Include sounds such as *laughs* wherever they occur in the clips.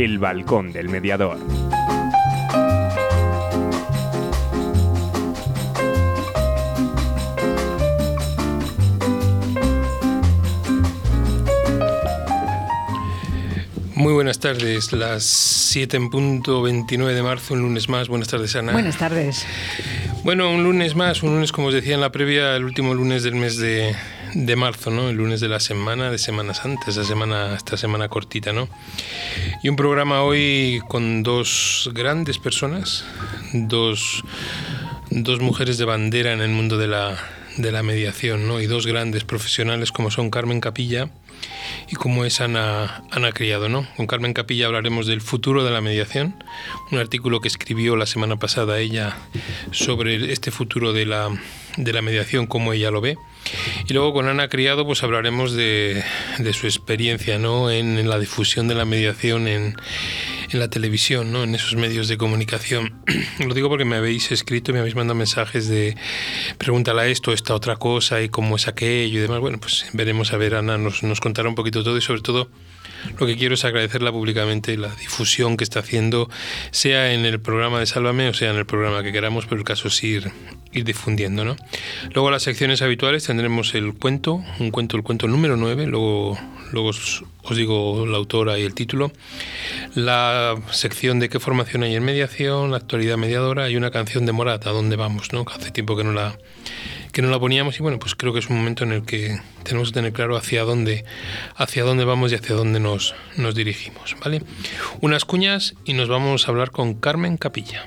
El Balcón del Mediador. Muy buenas tardes, las 7 en punto 29 de marzo, un lunes más. Buenas tardes, Ana. Buenas tardes. Bueno, un lunes más, un lunes, como os decía en la previa, el último lunes del mes de, de marzo, ¿no? El lunes de la semana, de Semanas antes, esta semana, esta semana cortita, ¿no? Y un programa hoy con dos grandes personas, dos, dos mujeres de bandera en el mundo de la, de la mediación, ¿no? Y dos grandes profesionales como son Carmen Capilla y como es Ana, Ana Criado. ¿no? Con Carmen Capilla hablaremos del futuro de la mediación, un artículo que escribió la semana pasada ella sobre este futuro de la, de la mediación, cómo ella lo ve. Y luego con Ana Criado pues hablaremos de, su experiencia ¿no? en, la difusión de la mediación en, en la televisión, ¿no? en esos medios de comunicación. *clears throat* Lo digo porque me habéis escrito, me habéis mandado mensajes de pregúntala esto, esta otra cosa y cómo es aquello y demás. Bueno, pues veremos a ver, Ana nos, nos contará un poquito todo y sobre todo lo que quiero es agradecerla públicamente la difusión que está haciendo, sea en el programa de Sálvame o sea en el programa que queramos, pero el caso es ir, ir difundiendo. ¿no? Luego las secciones habituales tendremos el cuento, un cuento, el cuento número 9, luego, luego os, digo la autora y el título, la sección de qué formación hay en mediación, la actualidad mediadora y una canción de Morata, ¿a dónde vamos? ¿no? Hace tiempo que no la que no la poníamos y bueno, pues creo que es un momento en el que tenemos que tener claro hacia dónde, hacia dónde vamos y hacia dónde nos, nos dirigimos, ¿vale? Unas cuñas y nos vamos a hablar con Carmen Capilla.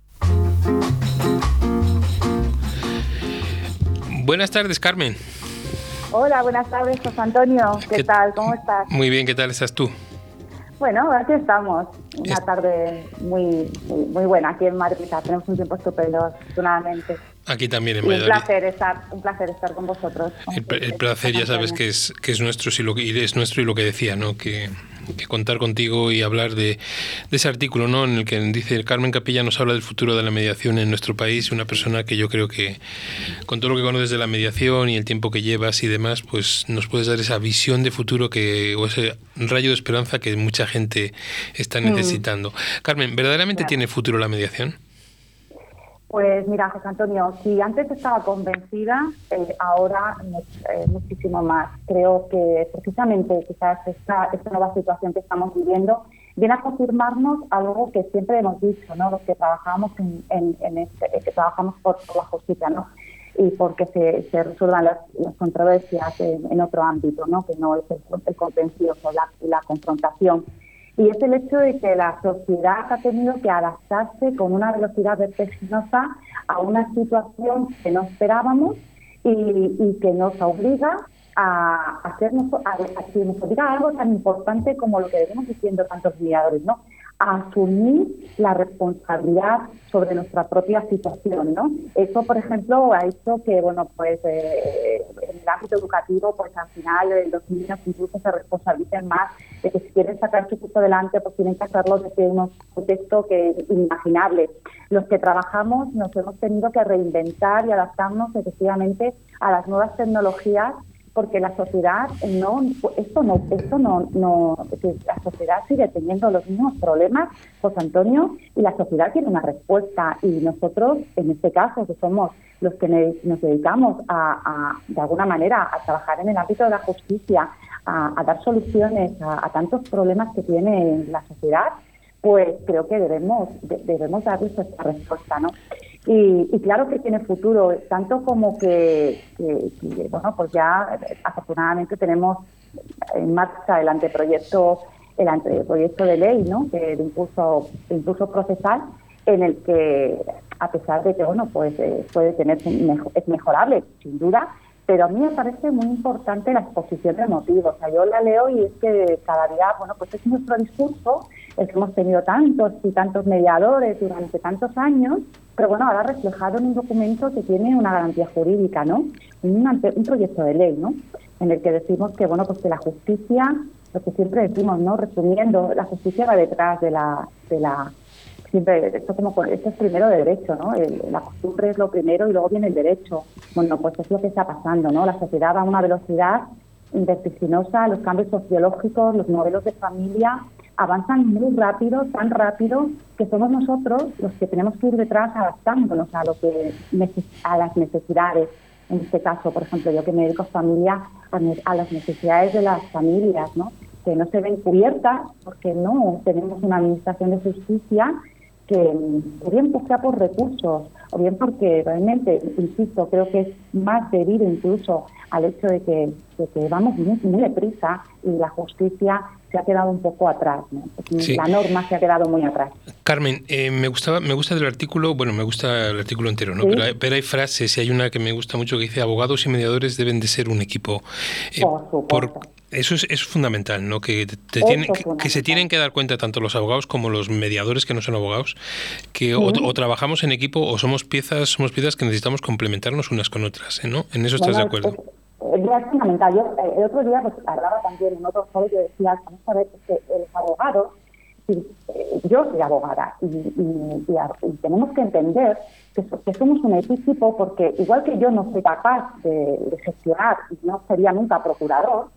Buenas tardes, Carmen. Hola, buenas tardes, José Antonio. ¿Qué, tal? ¿Cómo estás? Muy bien, ¿qué tal estás tú? Bueno, aquí estamos. Una tarde muy, muy, buena aquí en Madrid. Tenemos un tiempo estupendo, afortunadamente. Aquí también en Madrid. Un placer estar, un placer estar con vosotros. El, placer ya sabes que es, que es nuestro, y lo que, es nuestro y lo que decía, ¿no? Que, que contar contigo y hablar de, ese artículo ¿no? en el que dice Carmen Capilla nos habla del futuro de la mediación en nuestro país, una persona que yo creo que con todo lo que conoces de la mediación y el tiempo que llevas y demás, pues nos puedes dar esa visión de futuro que, o ese rayo de esperanza que mucha gente está mm. necesitando. Carmen, ¿verdaderamente tiene futuro la mediación? Pues mira, José Antonio, si antes estaba convencida, eh, ahora eh, muchísimo más. Creo que precisamente quizás esta, esta nueva situación que estamos viviendo viene a confirmarnos algo que siempre hemos dicho, ¿no? Los que trabajamos en, este, que trabajamos por, la justicia, ¿no? Y porque se, se resuelvan las, controversias en, otro ámbito, ¿no? Que no es el, el contencioso, la, la confrontación y es el hecho de que la sociedad ha tenido que adaptarse con una velocidad vertiginosa a una situación que no esperábamos y, que nos obliga a hacernos a, a, que nos obliga a algo tan importante como lo que debemos diciendo tantos mediadores, ¿no? asumir la responsabilidad sobre nuestra propia situación, ¿no? Eso, por ejemplo, ha hecho que, bueno, pues eh, en el ámbito educativo, pues al final los niños incluso se responsabilicen más de que si quieren sacar su curso adelante, pues tienen que hacerlo desde unos contextos que es inimaginable. Los que trabajamos nos hemos tenido que reinventar y adaptarnos efectivamente a las nuevas tecnologías porque la sociedad no, esto no, esto no, no, la sociedad sigue teniendo los mismos problemas, José Antonio, y la sociedad tiene una respuesta y nosotros, en este caso, que somos los que nos dedicamos a, de alguna manera, a trabajar en el ámbito de la justicia, a, dar soluciones a, tantos problemas que tiene la sociedad, pues creo que debemos, debemos darles esta respuesta, ¿no? Y, claro que tiene futuro, tanto como que, bueno, pues ya afortunadamente tenemos en marcha el anteproyecto, el anteproyecto de ley, ¿no? de impulso, impulso procesal, en el que a pesar de que bueno pues eh, puede tener es mejorable sin duda pero a mí me parece muy importante la exposición de motivos. O sea, yo la leo y es que cada día, bueno, pues es nuestro discurso, el que hemos tenido tantos y tantos mediadores durante tantos años, pero bueno, ahora reflejado en un documento que tiene una garantía jurídica, ¿no? Un, un proyecto de ley, ¿no? En el que decimos que, bueno, pues que la justicia, lo que siempre decimos, ¿no? Resumiendo, la justicia va detrás de la, de la siempre, esto como esto es primero de derecho, ¿no? la costumbre es lo primero y luego viene el derecho. Bueno, pues es lo que está pasando, ¿no? La sociedad va a una velocidad vertiginosa, los cambios sociológicos, los modelos de familia avanzan muy rápido, tan rápido que somos nosotros los que tenemos que ir detrás adaptándonos a lo que a las necesidades. En este caso, por ejemplo, yo que me dedico a familia, a, las necesidades de las familias, ¿no? que no se ven cubiertas porque no tenemos una administración de justicia que bien pues sea por recursos o bien porque realmente, insisto, creo que es más debido incluso al hecho de que, vamos muy, muy deprisa y la justicia se ha quedado un poco atrás, la norma se ha quedado muy atrás. Carmen, eh, me gustaba, me gusta del artículo, bueno, me gusta el artículo entero, ¿no? Pero, hay, frases y hay una que me gusta mucho que dice abogados y mediadores deben de ser un equipo. Eh, por, eso es, fundamental, ¿no? Que, te que, se tienen que dar cuenta tanto los abogados como los mediadores que no son abogados, que o, trabajamos en equipo o somos piezas, somos piezas que necesitamos complementarnos unas con otras, ¿eh? ¿no? En eso estás de acuerdo. Es, fundamental. Yo eh, el otro día pues, hablaba también en otro foro y decía, vamos a ver, que los abogados, eh, yo soy abogada y, y, tenemos que entender que, que, somos un equipo porque igual que yo no soy capaz de, de gestionar y no sería nunca procurador,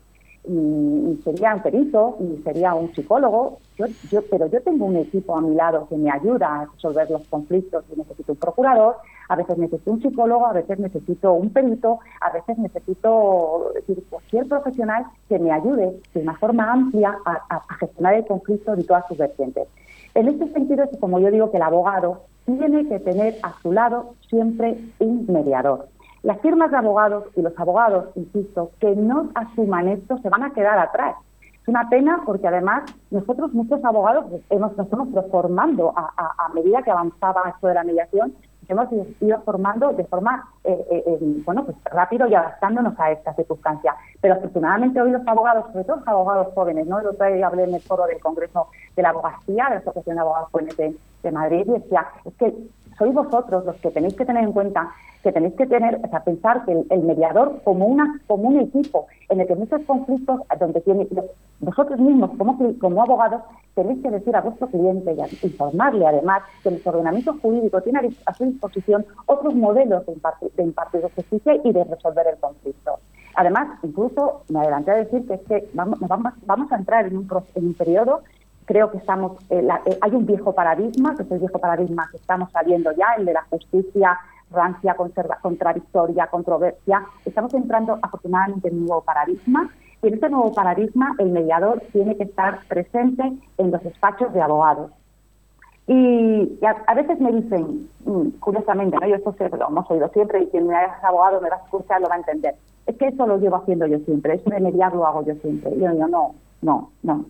sería un perito y sería un psicólogo, yo, yo, pero yo tengo un equipo a mi lado que me ayuda a resolver los conflictos. Y necesito un procurador, a veces necesito un psicólogo, a veces necesito un perito, a veces necesito decir, cualquier profesional que me ayude de una forma amplia a, gestionar el conflicto en todas sus vertientes. En este sentido es como yo digo que el abogado tiene que tener a su lado siempre un mediador las firmas de abogados y los abogados, insisto, que no asuman esto se van a quedar atrás. Es una pena porque además nosotros, muchos abogados, hemos, nos estamos transformando a, medida que avanzaba esto de la mediación, hemos ido formando de forma eh, eh, eh, bueno pues rápido y adaptándonos a esta circunstancia. Pero afortunadamente hoy los abogados, sobre todo los abogados jóvenes, ¿no? El otro día hablé en el foro del Congreso de la Abogacía, de la Asociación de Abogados Jóvenes de, de Madrid, y decía, es que sois vosotros los que tenéis que tener en cuenta que tenéis que tener, o sea, pensar que el, mediador como una como un equipo en el que muchos conflictos, donde tiene, vosotros mismos como, como abogados tenéis que decir a vuestro cliente y informarle además que el ordenamiento jurídico tiene a su disposición otros modelos de impartir, de impartir justicia y de resolver el conflicto. Además, incluso me adelanté a decir que es que vamos, vamos, vamos a entrar en un, en un periodo creo que estamos eh, eh, hay un viejo paradigma que es el viejo paradigma que estamos saliendo ya el de la justicia rancia, contradictoria, controversia. Estamos entrando afortunadamente en un nuevo paradigma y en este nuevo paradigma el mediador tiene que estar presente en los despachos de abogados. Y, a, veces me dicen, mm, curiosamente, ¿no? yo esto lo hemos oído siempre y quien me haga abogado me va a escuchar lo va a entender. Es que eso lo llevo haciendo yo siempre, eso de mediar lo hago yo siempre. Y yo digo, no, no, no.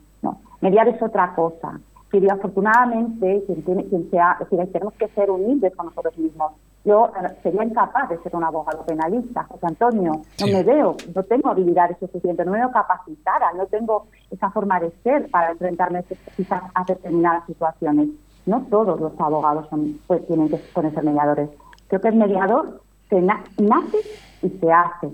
Mediar es otra cosa. Y afortunadamente, quien, tiene, quien sea, es decir, tenemos que ser humildes con nosotros mismos yo eh, sería incapaz de ser un abogado penalista, José Antonio. No me veo, no tengo habilidades suficientes, no me veo capacitada, no tengo esa forma de ser para enfrentarme quizás a determinadas situaciones. No todos los abogados son, pues, tienen que ser mediadores. Creo que el mediador se nace y se hace.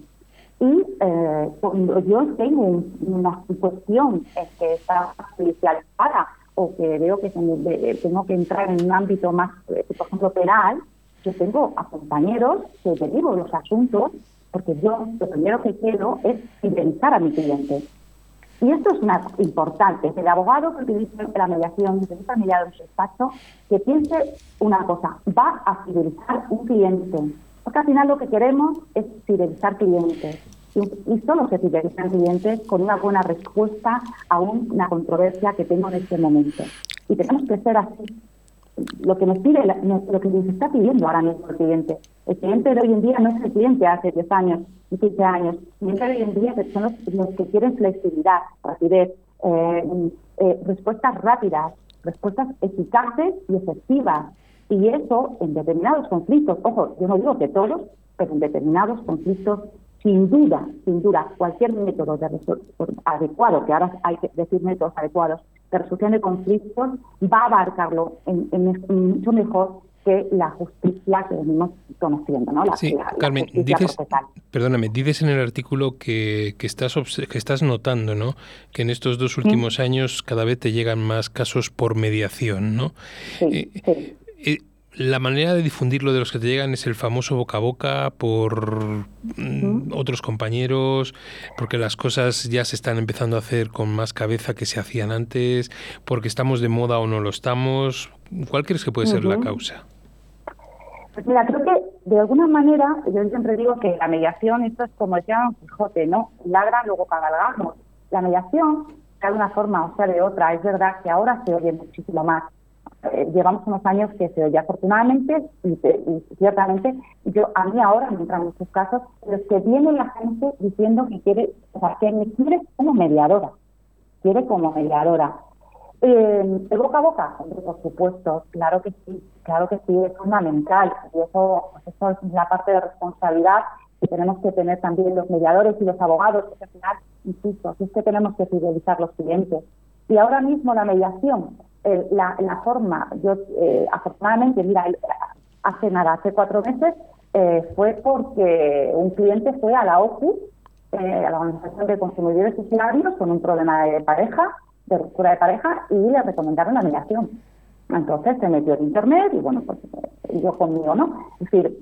Y eh, cuando yo tengo una cuestión que está judicializada o que veo que tengo que entrar en un ámbito más, eh, por ejemplo, penal, yo tengo a compañeros que derivo los asuntos porque yo lo primero que quiero es fidelizar a mi cliente. Y esto es una importante. El abogado que utiliza la mediación, que utiliza el mediador en su despacho, que piense una cosa, va a fidelizar un cliente. Porque al final lo que queremos es fidelizar clientes. Y, solo se fidelizan clientes con una buena respuesta a una controversia que tengo en este momento. Y tenemos que ser así. Lo que nos pide, lo que nos está pidiendo ahora mismo el cliente. El cliente de hoy en día no es el cliente hace 10 años y 15 años. El cliente de hoy en día son los, que quieren flexibilidad, rapidez, eh, eh, respuestas rápidas, respuestas eficaces y efectivas. Y eso en determinados conflictos, ojo, yo no digo que todos, pero en determinados conflictos sin duda, sin duda, cualquier método de adecuado, que ahora hay que decir métodos adecuados de resolución de conflictos, va a abarcarlo en, mucho mejor que la justicia que venimos conociendo, ¿no? sí, Carmen, dices, perdóname, dices en el artículo que, que, estás que estás notando, ¿no? Que en estos dos últimos años cada vez te llegan más casos por mediación, ¿no? Sí, eh, eh, la manera de difundirlo de los que te llegan es el famoso boca a boca por mm, otros compañeros, porque las cosas ya se están empezando a hacer con más cabeza que se hacían antes, porque estamos de moda o no lo estamos. ¿Cuál crees que puede ser la causa? Pues mira, creo que de alguna manera, yo siempre digo que la mediación, esto es como decía Don Quijote, ¿no? Lagra, luego cabalgamos. La mediación, de alguna forma o sea de otra, es verdad que ahora se oye muchísimo más eh, llevamos unos años que se oye afortunadamente y, ciertamente yo a mí ahora me entran muchos casos los que viene la gente diciendo que quiere o sea que me quiere como mediadora quiere como mediadora. Eh, el boca a boca por supuesto claro que sí claro que sí es fundamental y eso eso es la parte de responsabilidad que tenemos que tener también los mediadores y los abogados porque al final insisto es que tenemos que fidelizar los clientes. Y ahora mismo la mediación la, la, forma, yo eh, afortunadamente, mira, hace nada, hace cuatro meses, eh, fue porque un cliente fue a la OCU, eh, a la Organización de Consumidores Usuarios, con un problema de pareja, de ruptura de pareja, y le recomendaron la mediación. Entonces se metió en internet y bueno, pues yo conmigo, ¿no? Es decir,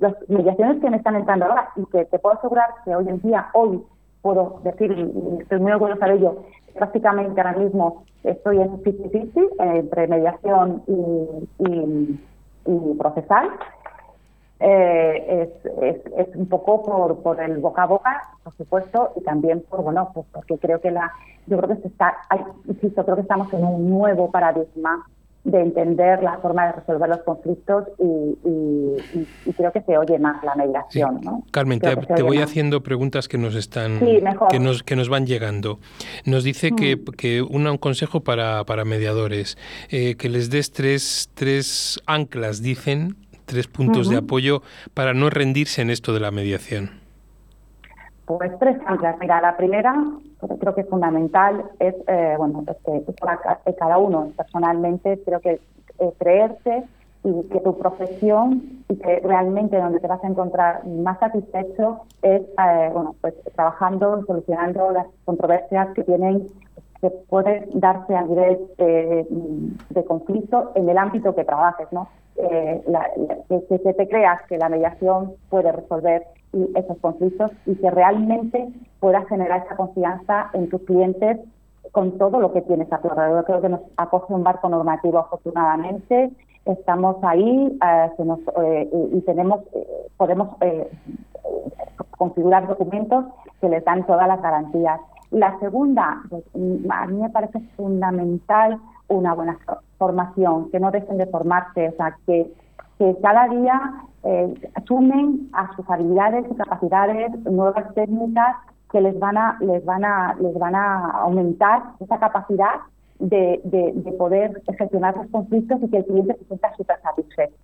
las mediaciones que me están entrando ahora y que te puedo asegurar que hoy en día, hoy puedo decir, estoy muy orgullosa de ello, prácticamente ahora mismo estoy en 50-50 entre mediación y, procesal. Eh, es, es, un poco por, por el boca a boca, por supuesto, y también por, bueno, pues porque creo que la, yo creo que se está, hay, insisto, creo que estamos en un nuevo paradigma de entender la forma de resolver los conflictos y, creo que se oye más la mediación. ¿no? Carmen, te, voy haciendo preguntas que nos están que nos que nos van llegando. Nos dice que, mm. que un consejo para, para mediadores, eh, que les des tres, tres anclas, dicen, tres puntos de apoyo para no rendirse en esto de la mediación. Pues tres anclas. Mira, la primera, creo que es fundamental, es, eh, bueno, es que cada uno personalmente, creo que eh, creerse y que tu profesión y que realmente donde te vas a encontrar más satisfecho es, eh, bueno, pues trabajando, solucionando las controversias que tienen que pueden darse a nivel de conflicto en el ámbito que trabajes, ¿no? Que, que, te creas que la mediación puede resolver esos conflictos y que realmente pueda generar esa confianza en tus clientes con todo lo que tienes a tu alrededor. Creo que nos acoge un barco normativo afortunadamente. Estamos ahí eh, eh, y tenemos eh, podemos configurar documentos que les dan todas las garantías. La segunda, pues, a mí me parece fundamental una buena formación, que no dejen de formarse, o sea, que, que cada día eh, asumen a sus habilidades y capacidades nuevas técnicas que les van a les van a les van a aumentar esa capacidad de, de, poder gestionar los conflictos y que el cliente se sienta súper satisfecho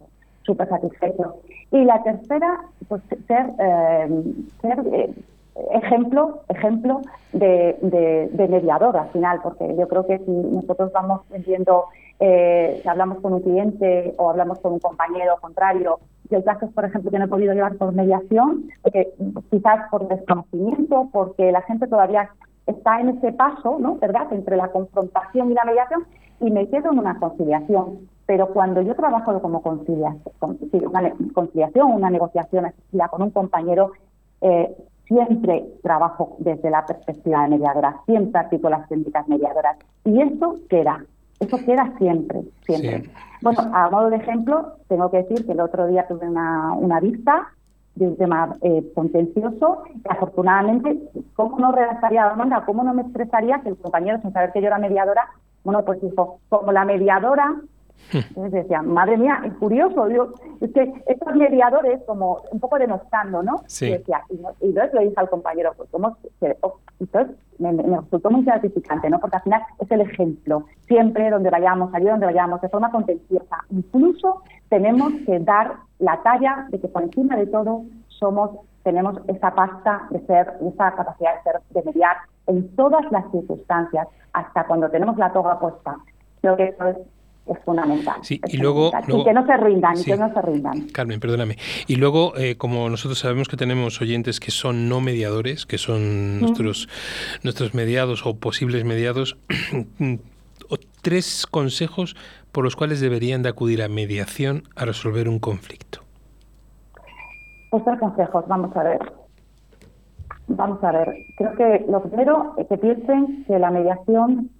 satisfecho. Y la tercera pues ser eh, eh, ejemplo ejemplo de, de, mediador al final porque yo creo que si nosotros vamos viendo eh, si hablamos con un cliente o hablamos con un compañero contrario y hay casos, por ejemplo, que no he podido llevar por mediación, porque quizás por desconocimiento, porque la gente todavía está en ese paso, ¿no? ¿Verdad?, entre la confrontación y la mediación, y me quedo en una conciliación. Pero cuando yo trabajo como conciliación, una conciliación, una negociación con un compañero, eh, siempre trabajo desde la perspectiva de mediadora, siempre aplico las técnicas mediadoras. Y eso queda, eso queda siempre, siempre. Bueno, a modo de ejemplo, tengo que decir que el otro día tuve una, una vista de un tema eh, contencioso, que afortunadamente, ¿cómo no redactaría la demanda? ¿Cómo no me expresaría que el compañero, sin saber que yo era mediadora, bueno, pues dijo, como la mediadora entonces decía, madre mía, es curioso, digo, es que estos mediadores como un poco denostando, ¿no? Sí. Y, decía, y, entonces le dije al compañero, pues cómo oh, entonces me, resultó muy gratificante, ¿no? Porque al final es el ejemplo, siempre donde vayamos, allí donde vayamos, de forma contenciosa. Incluso tenemos que dar la talla de que por encima de todo somos, tenemos esa pasta de ser, esa capacidad de ser, de mediar en todas las circunstancias, hasta cuando tenemos la toga puesta. Creo que eso es es fundamental. Sí, y luego, que no se rindan, que no se rindan. Carmen, perdóname. Y luego, eh, como nosotros sabemos que tenemos oyentes que son no mediadores, que son nuestros, nuestros mediados o posibles mediados, *clears throat* tres consejos por los cuales deberían de acudir a mediación a resolver un conflicto. Pues tres consejos, vamos a ver. Vamos a ver. Creo que lo primero es que piensen que la mediación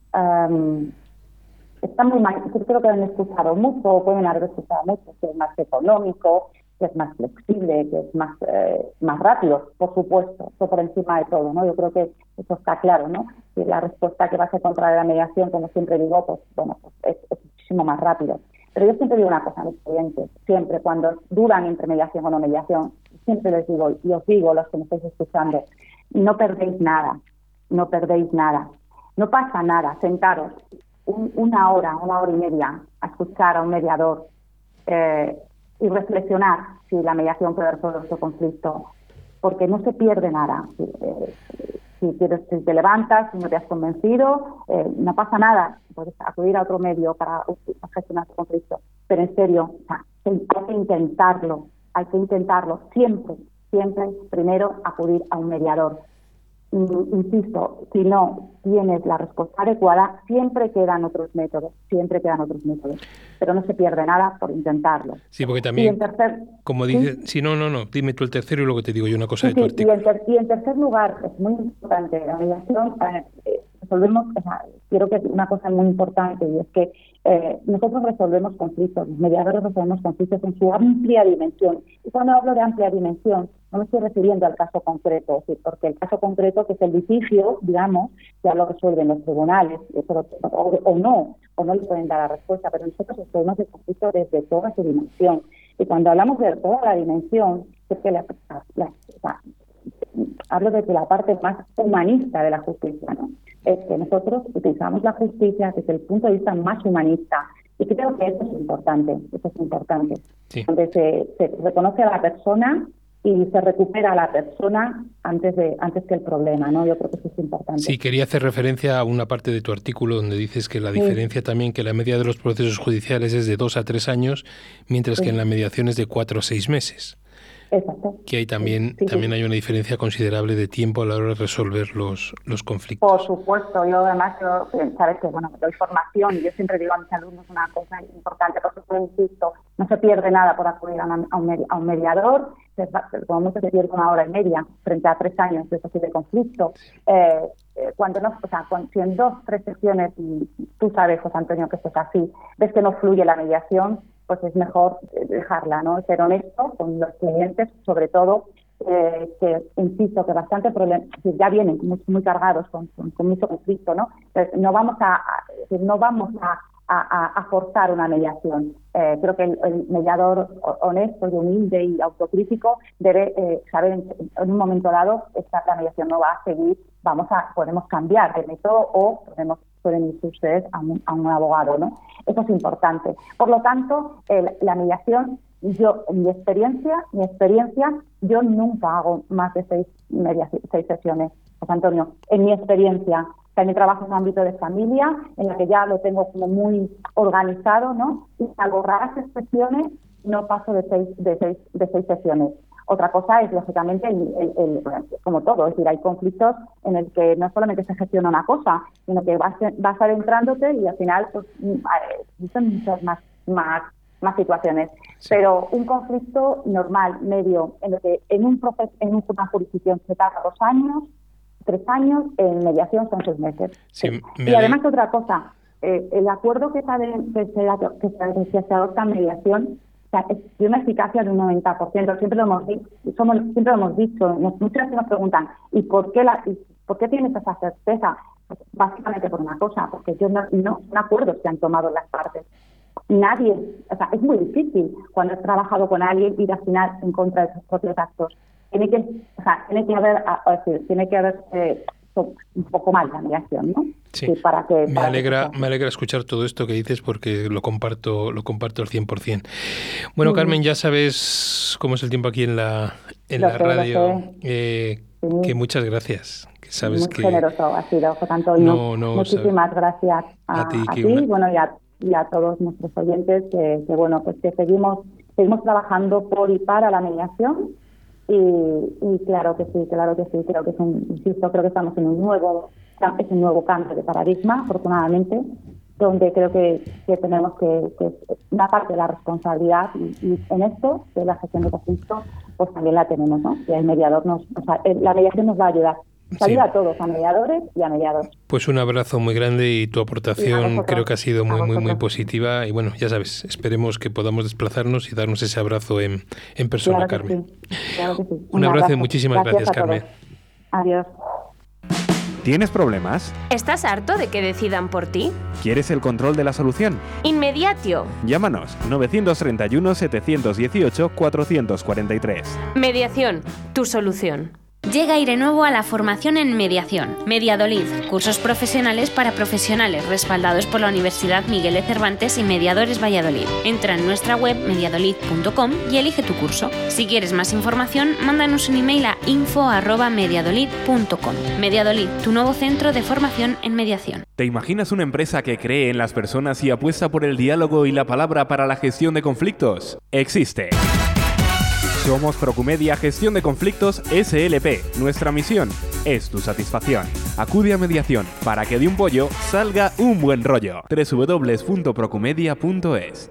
está muy mal, creo que han escuchado mucho, pueden haber escuchado mucho, que es más económico, que es más flexible, que es más eh, más rápido, por supuesto, eso por encima de todo, ¿no? Yo creo que eso está claro, ¿no? Y la respuesta que vas a encontrar en la mediación, como siempre digo, pues bueno, pues es, muchísimo más rápido. Pero yo siempre digo una cosa a mis clientes, siempre cuando duran entre mediación o no mediación, siempre les digo, y os digo, los que me estáis escuchando, no perdéis nada, no perdéis nada. No pasa nada, sentaros, una hora, una hora y media a escuchar a un mediador eh, y reflexionar si la mediación puede resolver este conflicto, porque no se pierde nada. Si, eh, te levantas, y no te has convencido, eh, no pasa nada, puedes acudir a otro medio para, gestionar tu conflicto. Pero en serio, hay que intentarlo, hay que intentarlo siempre, siempre primero acudir a un mediador insisto, si no tienes la respuesta adecuada, siempre quedan otros métodos, siempre quedan otros métodos, pero no se pierde nada por intentarlo. Sí, porque también, como dice, ¿sí? no, no, no, dime tú el tercero y luego te digo yo una cosa de tu artículo. Y en, tercer lugar, es muy importante, la mediación, eh, resolvemos, quiero que una cosa muy importante y es que eh, nosotros resolvemos conflictos, los mediadores resolvemos conflictos en su amplia dimensión. Y cuando hablo de amplia dimensión, no me estoy refiriendo al caso concreto, porque el caso concreto, que es el litigio, digamos, ya lo resuelven los tribunales, o, no, o no le pueden dar la respuesta, pero nosotros resolvemos el conflicto desde toda su dimensión. Y cuando hablamos de toda la dimensión, es que la, hablo desde la parte más humanista de la justicia, ¿no? Es que nosotros utilizamos la justicia desde el punto de vista más humanista. Y creo que eso es importante, eso es importante. Donde se, se reconoce a la persona y se recupera a la persona antes de antes que el problema, ¿no? Yo creo que eso es importante. Sí, quería hacer referencia a una parte de tu artículo donde dices que la diferencia también que la media de los procesos judiciales es de dos a tres años, mientras que en la mediación es de cuatro a seis meses. Exacto. Que hay también, también hay una diferencia considerable de tiempo a la hora de resolver los, los conflictos. Por supuesto, yo además, yo, sabes que bueno, doy formación y yo siempre digo a mis alumnos una cosa importante, porque insisto, no se pierde nada por acudir a, un, a un, mediador, como mucho se pierde una hora y media frente a tres años de posible conflicto. Eh, eh, cuando no, o sea, si en dos, tres sesiones, y tú sabes, José Antonio, que esto es así, ves que no fluye la mediación, pues es mejor dejarla, ¿no? Ser honesto con los clientes, sobre todo, eh, que insisto que bastante problemas, ya vienen muy, cargados con, mucho conflicto, ¿no? no vamos a, no vamos a, forzar una mediación. Eh, creo que el, mediador honesto y humilde y autocrítico debe eh, saber en, un momento dado esta la mediación no va a seguir, vamos a podemos cambiar de método o podemos pueden ir ustedes a un, a un abogado, ¿no? Eso es importante. Por lo tanto, la mediación, yo, en mi experiencia, mi experiencia, yo nunca hago más de seis, seis sesiones, José Antonio, en mi experiencia. También trabajo en un ámbito de familia, en la que ya lo tengo como muy organizado, ¿no? Y salvo raras excepciones, no paso de seis, de seis, de seis sesiones. Otra cosa es, lógicamente, el, como todo, es decir, hay conflictos en el que no solamente se gestiona una cosa, sino que vas, vas adentrándote y al final pues, mm, existen muchas más más, más situaciones. Pero un conflicto normal, medio, en lo que en, un en una jurisdicción se tarda dos años, tres años, en mediación son seis meses. y además otra cosa, eh, el acuerdo que, se, que, se, se adopta en mediación tiene una eficacia de un 90%. Siempre lo hemos, somos, siempre lo hemos dicho. muchas veces nos preguntan, ¿y por qué, la, por qué tienes esa certeza? Pues básicamente por una cosa, porque yo no, no son acuerdos que han tomado las partes. Nadie, o sea, es muy difícil cuando has trabajado con alguien ir al final en contra de sus propios actos. Tiene que, o sea, tiene que haber, tiene que haber eh, un poco más la mediación, ¿no? Sí. para que, me, alegra, me alegra escuchar todo esto que dices porque lo comparto, lo comparto al 100%. Bueno, Carmen, ya sabes cómo es el tiempo aquí en la, en la radio. Eh, que muchas gracias. Que sabes Muy generoso ha sido, José Antonio. Muchísimas gracias a, ti, bueno, y a, todos nuestros oyentes que, que, bueno, pues que seguimos, seguimos trabajando por y para la mediación y, claro que sí, claro que sí, creo que es un, insisto, creo que estamos en un nuevo, es un nuevo cambio de paradigma, afortunadamente, donde creo que, tenemos que, una parte de la responsabilidad y, en esto, de la gestión de conflicto, pues también la tenemos, ¿no? Y el mediador nos, o sea, la mediación nos va a ayudar Ayuda a todos, a mediadores y a mediados. Pues un abrazo muy grande y tu aportación creo que ha sido muy, muy, muy positiva. Y bueno, ya sabes, esperemos que podamos desplazarnos y darnos ese abrazo en, en persona, Carmen. Un, abrazo, y muchísimas gracias, Carmen. Adiós. ¿Tienes problemas? ¿Estás harto de que decidan por ti? ¿Quieres el control de la solución? Inmediatio. Llámanos 931 718 443. Mediación, tu solución. Llega Aire Nuevo a la formación en mediación. Mediadolid, cursos profesionales para profesionales respaldados por la Universidad Miguel de Cervantes y Mediadores Valladolid. Entra en nuestra web mediadolid.com y elige tu curso. Si quieres más información, mándanos un email a info@mediadolid.com. Mediadolid, tu nuevo centro de formación en mediación. ¿Te imaginas una empresa que cree en las personas y apuesta por el diálogo y la palabra para la gestión de conflictos? Existe. Somos Procumedia Gestión de Conflictos SLP. Nuestra misión es tu satisfacción. Acude a mediación para que de un pollo salga un buen rollo. www.procumedia.es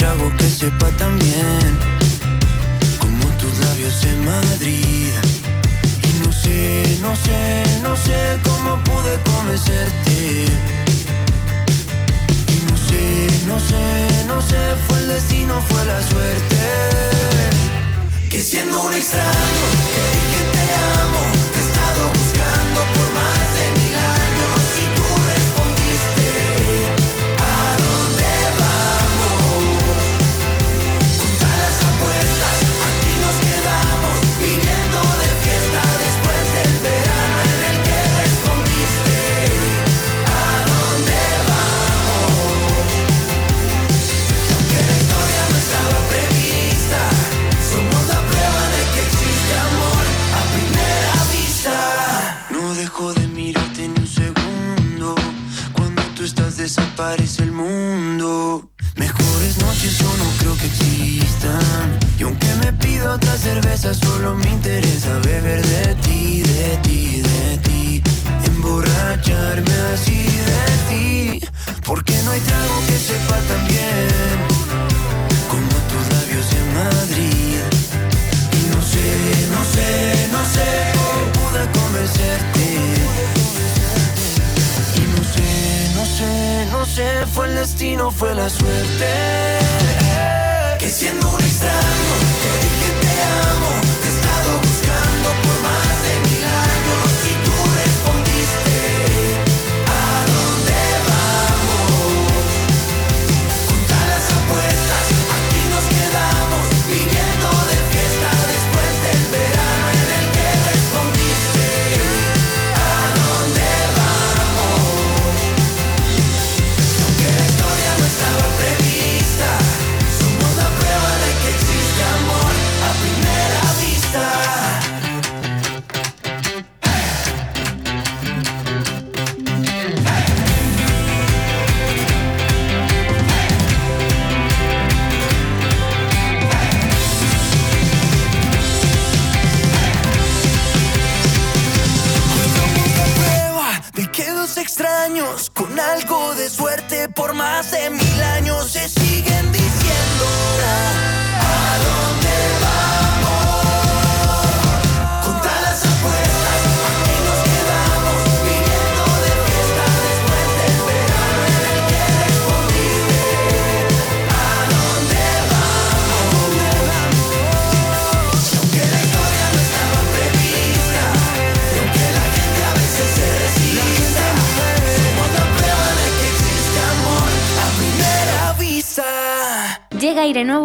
Trago que sepa tan bien como tus labios en Madrid. Y no sé, no sé, no sé cómo pude convencerte.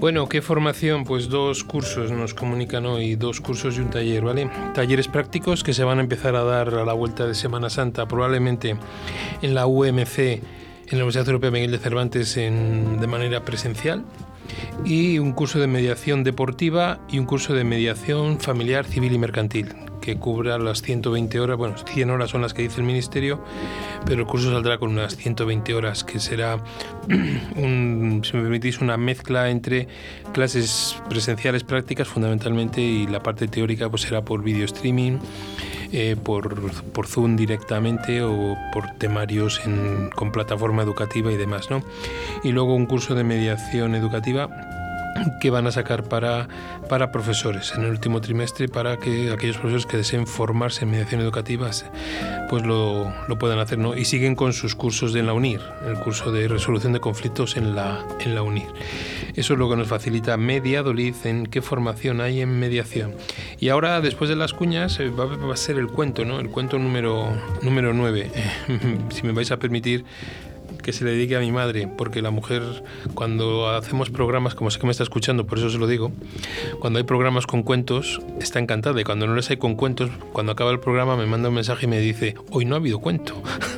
Bueno, ¿qué formación? Pues dos cursos nos comunican hoy, dos cursos y un taller, ¿vale? Talleres prácticos que se van a empezar a dar a la vuelta de Semana Santa, probablemente en la UMC, en la Universidad Europea Miguel de Cervantes, de manera presencial. Y un curso de mediación deportiva y un curso de mediación familiar, civil y mercantil, que cubra las 120 horas, bueno, 100 horas son las que dice el Ministerio, pero el curso saldrá con unas 120 horas, que será, *clears throat* un, si me permitís, una mezcla entre clases presenciales prácticas fundamentalmente y la parte teórica pues será por video streaming, eh, por, por Zoom directamente o por temarios con plataforma educativa y demás, ¿no? Y luego un curso de mediación educativa que van a sacar para, para profesores en el último trimestre para que aquellos profesores que deseen formarse en mediación educativa pues lo, lo puedan hacer ¿no? y siguen con sus cursos de en la UNIR, el curso de resolución de conflictos en la, en la UNIR. Eso es lo que nos facilita Mediadolid en qué formación hay en mediación. Y ahora, después de las cuñas, eh, va, va a ser el cuento, ¿no? el cuento número, número 9. *laughs* si me vais a permitir que se le dedique a mi madre, porque la mujer, cuando hacemos programas, como sé que me está escuchando, por eso se lo digo, cuando hay programas con cuentos, está encantada. Y cuando no les hay con cuentos, cuando acaba el programa me manda un mensaje y me dice, hoy no ha habido cuento.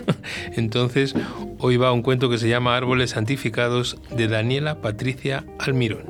*laughs* Entonces, hoy va un cuento que se llama Árboles Santificados de Daniela Patricia Almirón.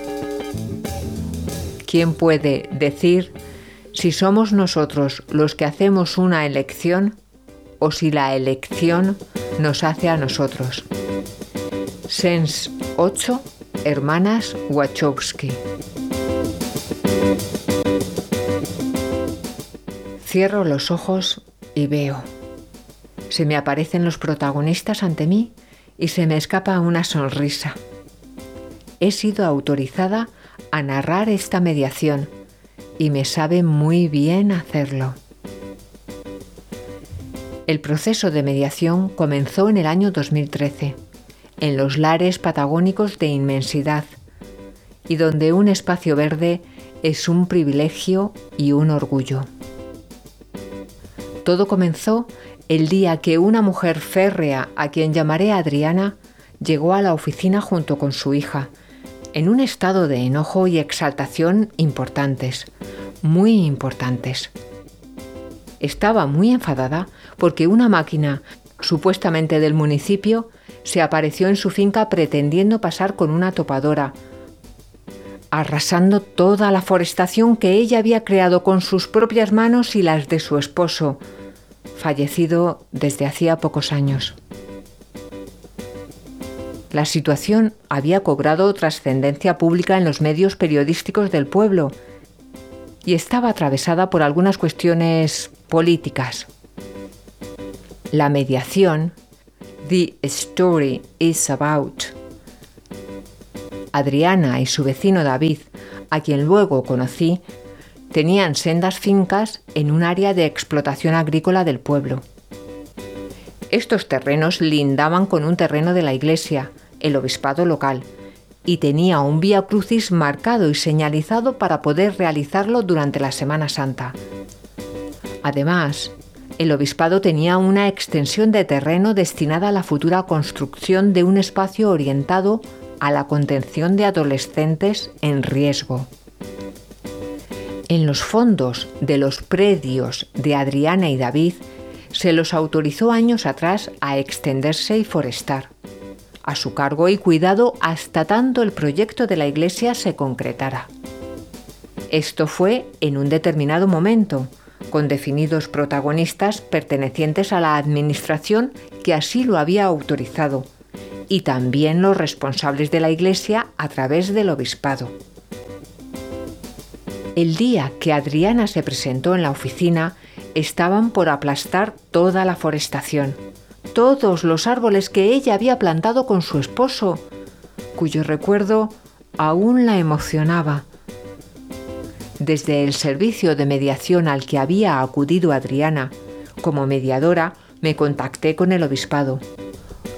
¿Quién puede decir si somos nosotros los que hacemos una elección o si la elección nos hace a nosotros? Sens 8, Hermanas Wachowski. Cierro los ojos y veo. Se me aparecen los protagonistas ante mí y se me escapa una sonrisa. He sido autorizada a narrar esta mediación y me sabe muy bien hacerlo. El proceso de mediación comenzó en el año 2013, en los lares patagónicos de inmensidad, y donde un espacio verde es un privilegio y un orgullo. Todo comenzó el día que una mujer férrea, a quien llamaré Adriana, llegó a la oficina junto con su hija, en un estado de enojo y exaltación importantes, muy importantes. Estaba muy enfadada porque una máquina, supuestamente del municipio, se apareció en su finca pretendiendo pasar con una topadora, arrasando toda la forestación que ella había creado con sus propias manos y las de su esposo, fallecido desde hacía pocos años. La situación había cobrado trascendencia pública en los medios periodísticos del pueblo y estaba atravesada por algunas cuestiones políticas. La mediación, The Story is About, Adriana y su vecino David, a quien luego conocí, tenían sendas fincas en un área de explotación agrícola del pueblo. Estos terrenos lindaban con un terreno de la iglesia, el obispado local, y tenía un vía crucis marcado y señalizado para poder realizarlo durante la Semana Santa. Además, el obispado tenía una extensión de terreno destinada a la futura construcción de un espacio orientado a la contención de adolescentes en riesgo. En los fondos de los predios de Adriana y David se los autorizó años atrás a extenderse y forestar, a su cargo y cuidado hasta tanto el proyecto de la iglesia se concretara. Esto fue en un determinado momento, con definidos protagonistas pertenecientes a la Administración que así lo había autorizado, y también los responsables de la Iglesia a través del Obispado. El día que Adriana se presentó en la oficina, estaban por aplastar toda la forestación, todos los árboles que ella había plantado con su esposo, cuyo recuerdo aún la emocionaba desde el servicio de mediación al que había acudido Adriana, como mediadora, me contacté con el obispado.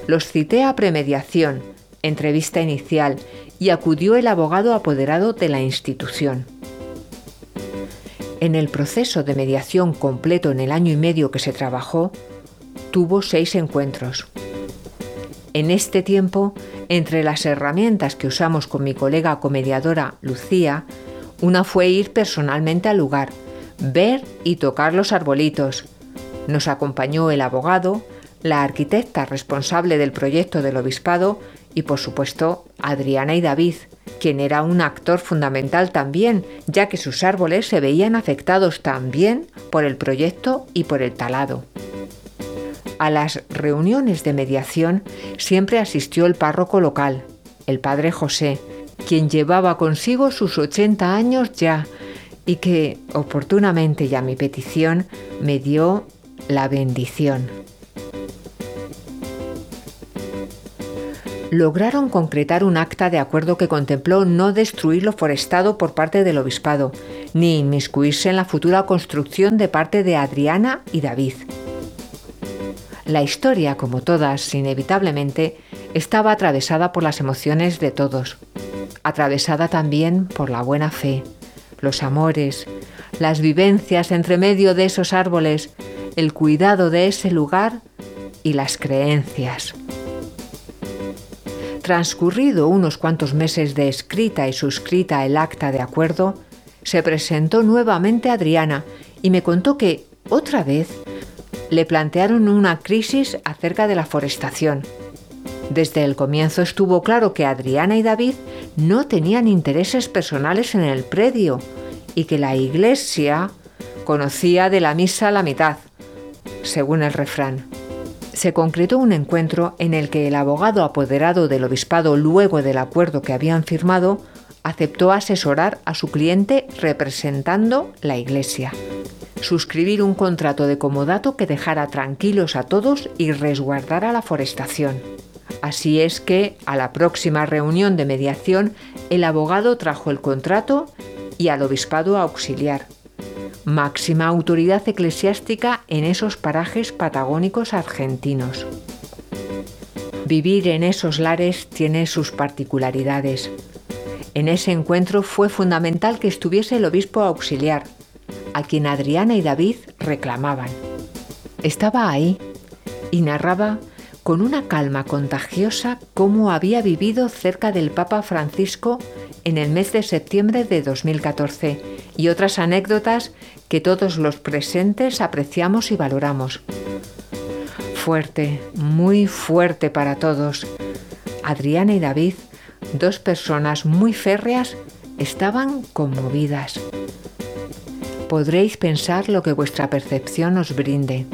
Los cité a premediación, entrevista inicial, y acudió el abogado apoderado de la institución. En el proceso de mediación completo en el año y medio que se trabajó, tuvo seis encuentros. En este tiempo, entre las herramientas que usamos con mi colega comediadora Lucía, una fue ir personalmente al lugar, ver y tocar los arbolitos. Nos acompañó el abogado, la arquitecta responsable del proyecto del obispado y por supuesto Adriana y David, quien era un actor fundamental también, ya que sus árboles se veían afectados también por el proyecto y por el talado. A las reuniones de mediación siempre asistió el párroco local, el padre José, quien llevaba consigo sus 80 años ya y que oportunamente y a mi petición me dio la bendición. Lograron concretar un acta de acuerdo que contempló no destruir lo forestado por parte del obispado, ni inmiscuirse en la futura construcción de parte de Adriana y David. La historia, como todas, inevitablemente, estaba atravesada por las emociones de todos atravesada también por la buena fe, los amores, las vivencias entre medio de esos árboles, el cuidado de ese lugar y las creencias. Transcurrido unos cuantos meses de escrita y suscrita el acta de acuerdo, se presentó nuevamente Adriana y me contó que, otra vez, le plantearon una crisis acerca de la forestación desde el comienzo estuvo claro que Adriana y David no tenían intereses personales en el predio y que la iglesia conocía de la misa la mitad, según el refrán. Se concretó un encuentro en el que el abogado apoderado del obispado luego del acuerdo que habían firmado aceptó asesorar a su cliente representando la iglesia suscribir un contrato de comodato que dejara tranquilos a todos y resguardara la forestación. Así es que a la próxima reunión de mediación el abogado trajo el contrato y al obispado auxiliar, máxima autoridad eclesiástica en esos parajes patagónicos argentinos. Vivir en esos lares tiene sus particularidades. En ese encuentro fue fundamental que estuviese el obispo auxiliar, a quien Adriana y David reclamaban. Estaba ahí y narraba con una calma contagiosa cómo había vivido cerca del Papa Francisco en el mes de septiembre de 2014 y otras anécdotas que todos los presentes apreciamos y valoramos. Fuerte, muy fuerte para todos. Adriana y David, dos personas muy férreas, estaban conmovidas. Podréis pensar lo que vuestra percepción os brinde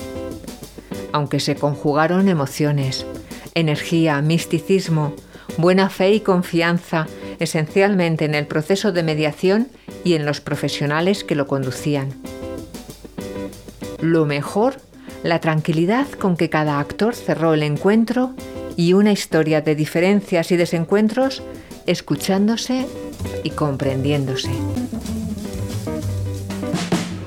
aunque se conjugaron emociones, energía, misticismo, buena fe y confianza, esencialmente en el proceso de mediación y en los profesionales que lo conducían. Lo mejor, la tranquilidad con que cada actor cerró el encuentro y una historia de diferencias y desencuentros, escuchándose y comprendiéndose.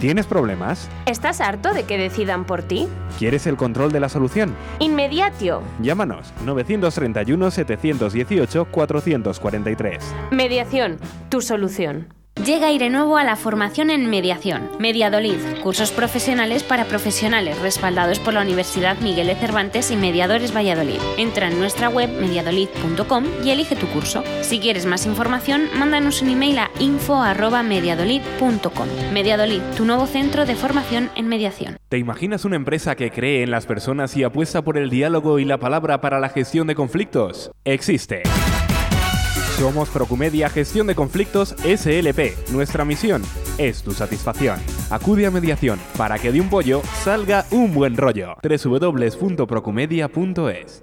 ¿Tienes problemas? ¿Estás harto de que decidan por ti? ¿Quieres el control de la solución? Inmediatio. Llámanos 931 718 443. Mediación, tu solución. Llega aire nuevo a la formación en mediación. Mediadolid, cursos profesionales para profesionales respaldados por la Universidad Miguel de Cervantes y Mediadores Valladolid. Entra en nuestra web mediadolid.com y elige tu curso. Si quieres más información, mándanos un email a info@mediadolid.com. Mediadolid, tu nuevo centro de formación en mediación. ¿Te imaginas una empresa que cree en las personas y apuesta por el diálogo y la palabra para la gestión de conflictos? Existe. Somos Procumedia Gestión de Conflictos SLP. Nuestra misión es tu satisfacción. Acude a mediación para que de un pollo salga un buen rollo. www.procumedia.es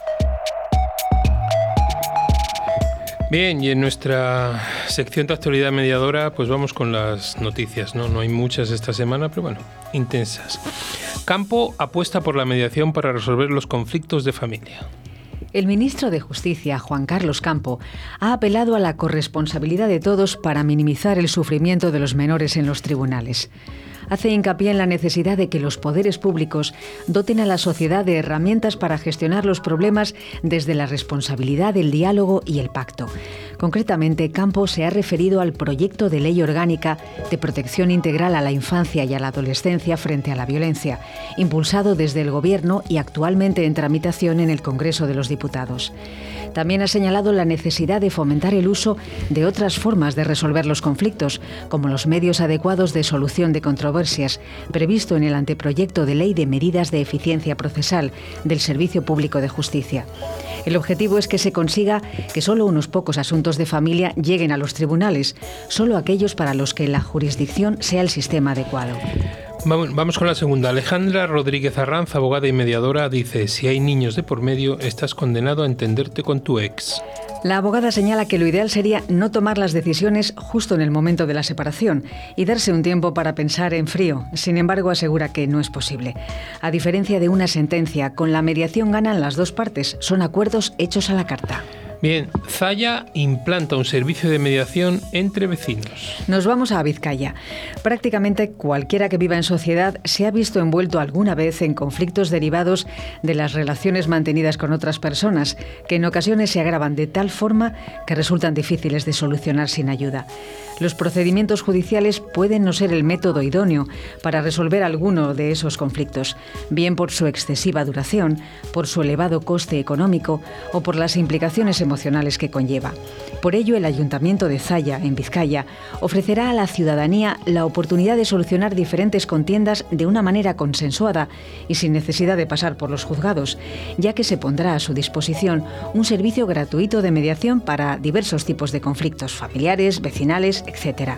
Bien, y en nuestra sección de actualidad mediadora, pues vamos con las noticias, ¿no? No hay muchas esta semana, pero bueno, intensas. Campo apuesta por la mediación para resolver los conflictos de familia. El ministro de Justicia, Juan Carlos Campo, ha apelado a la corresponsabilidad de todos para minimizar el sufrimiento de los menores en los tribunales hace hincapié en la necesidad de que los poderes públicos doten a la sociedad de herramientas para gestionar los problemas desde la responsabilidad del diálogo y el pacto. Concretamente, Campos se ha referido al proyecto de ley orgánica de protección integral a la infancia y a la adolescencia frente a la violencia, impulsado desde el Gobierno y actualmente en tramitación en el Congreso de los Diputados. También ha señalado la necesidad de fomentar el uso de otras formas de resolver los conflictos, como los medios adecuados de solución de controversias, previsto en el anteproyecto de ley de medidas de eficiencia procesal del Servicio Público de Justicia. El objetivo es que se consiga que solo unos pocos asuntos de familia lleguen a los tribunales, solo aquellos para los que la jurisdicción sea el sistema adecuado. Vamos con la segunda. Alejandra Rodríguez Arranz, abogada y mediadora, dice, si hay niños de por medio, estás condenado a entenderte con tu ex. La abogada señala que lo ideal sería no tomar las decisiones justo en el momento de la separación y darse un tiempo para pensar en frío. Sin embargo, asegura que no es posible. A diferencia de una sentencia, con la mediación ganan las dos partes. Son acuerdos hechos a la carta. Bien, Zaya implanta un servicio de mediación entre vecinos. Nos vamos a Vizcaya. Prácticamente cualquiera que viva en sociedad se ha visto envuelto alguna vez en conflictos derivados de las relaciones mantenidas con otras personas, que en ocasiones se agravan de tal forma que resultan difíciles de solucionar sin ayuda. Los procedimientos judiciales pueden no ser el método idóneo para resolver alguno de esos conflictos, bien por su excesiva duración, por su elevado coste económico o por las implicaciones emocionales emocionales que conlleva. Por ello, el Ayuntamiento de Zaya, en Vizcaya, ofrecerá a la ciudadanía la oportunidad de solucionar diferentes contiendas de una manera consensuada y sin necesidad de pasar por los juzgados, ya que se pondrá a su disposición un servicio gratuito de mediación para diversos tipos de conflictos familiares, vecinales, etc.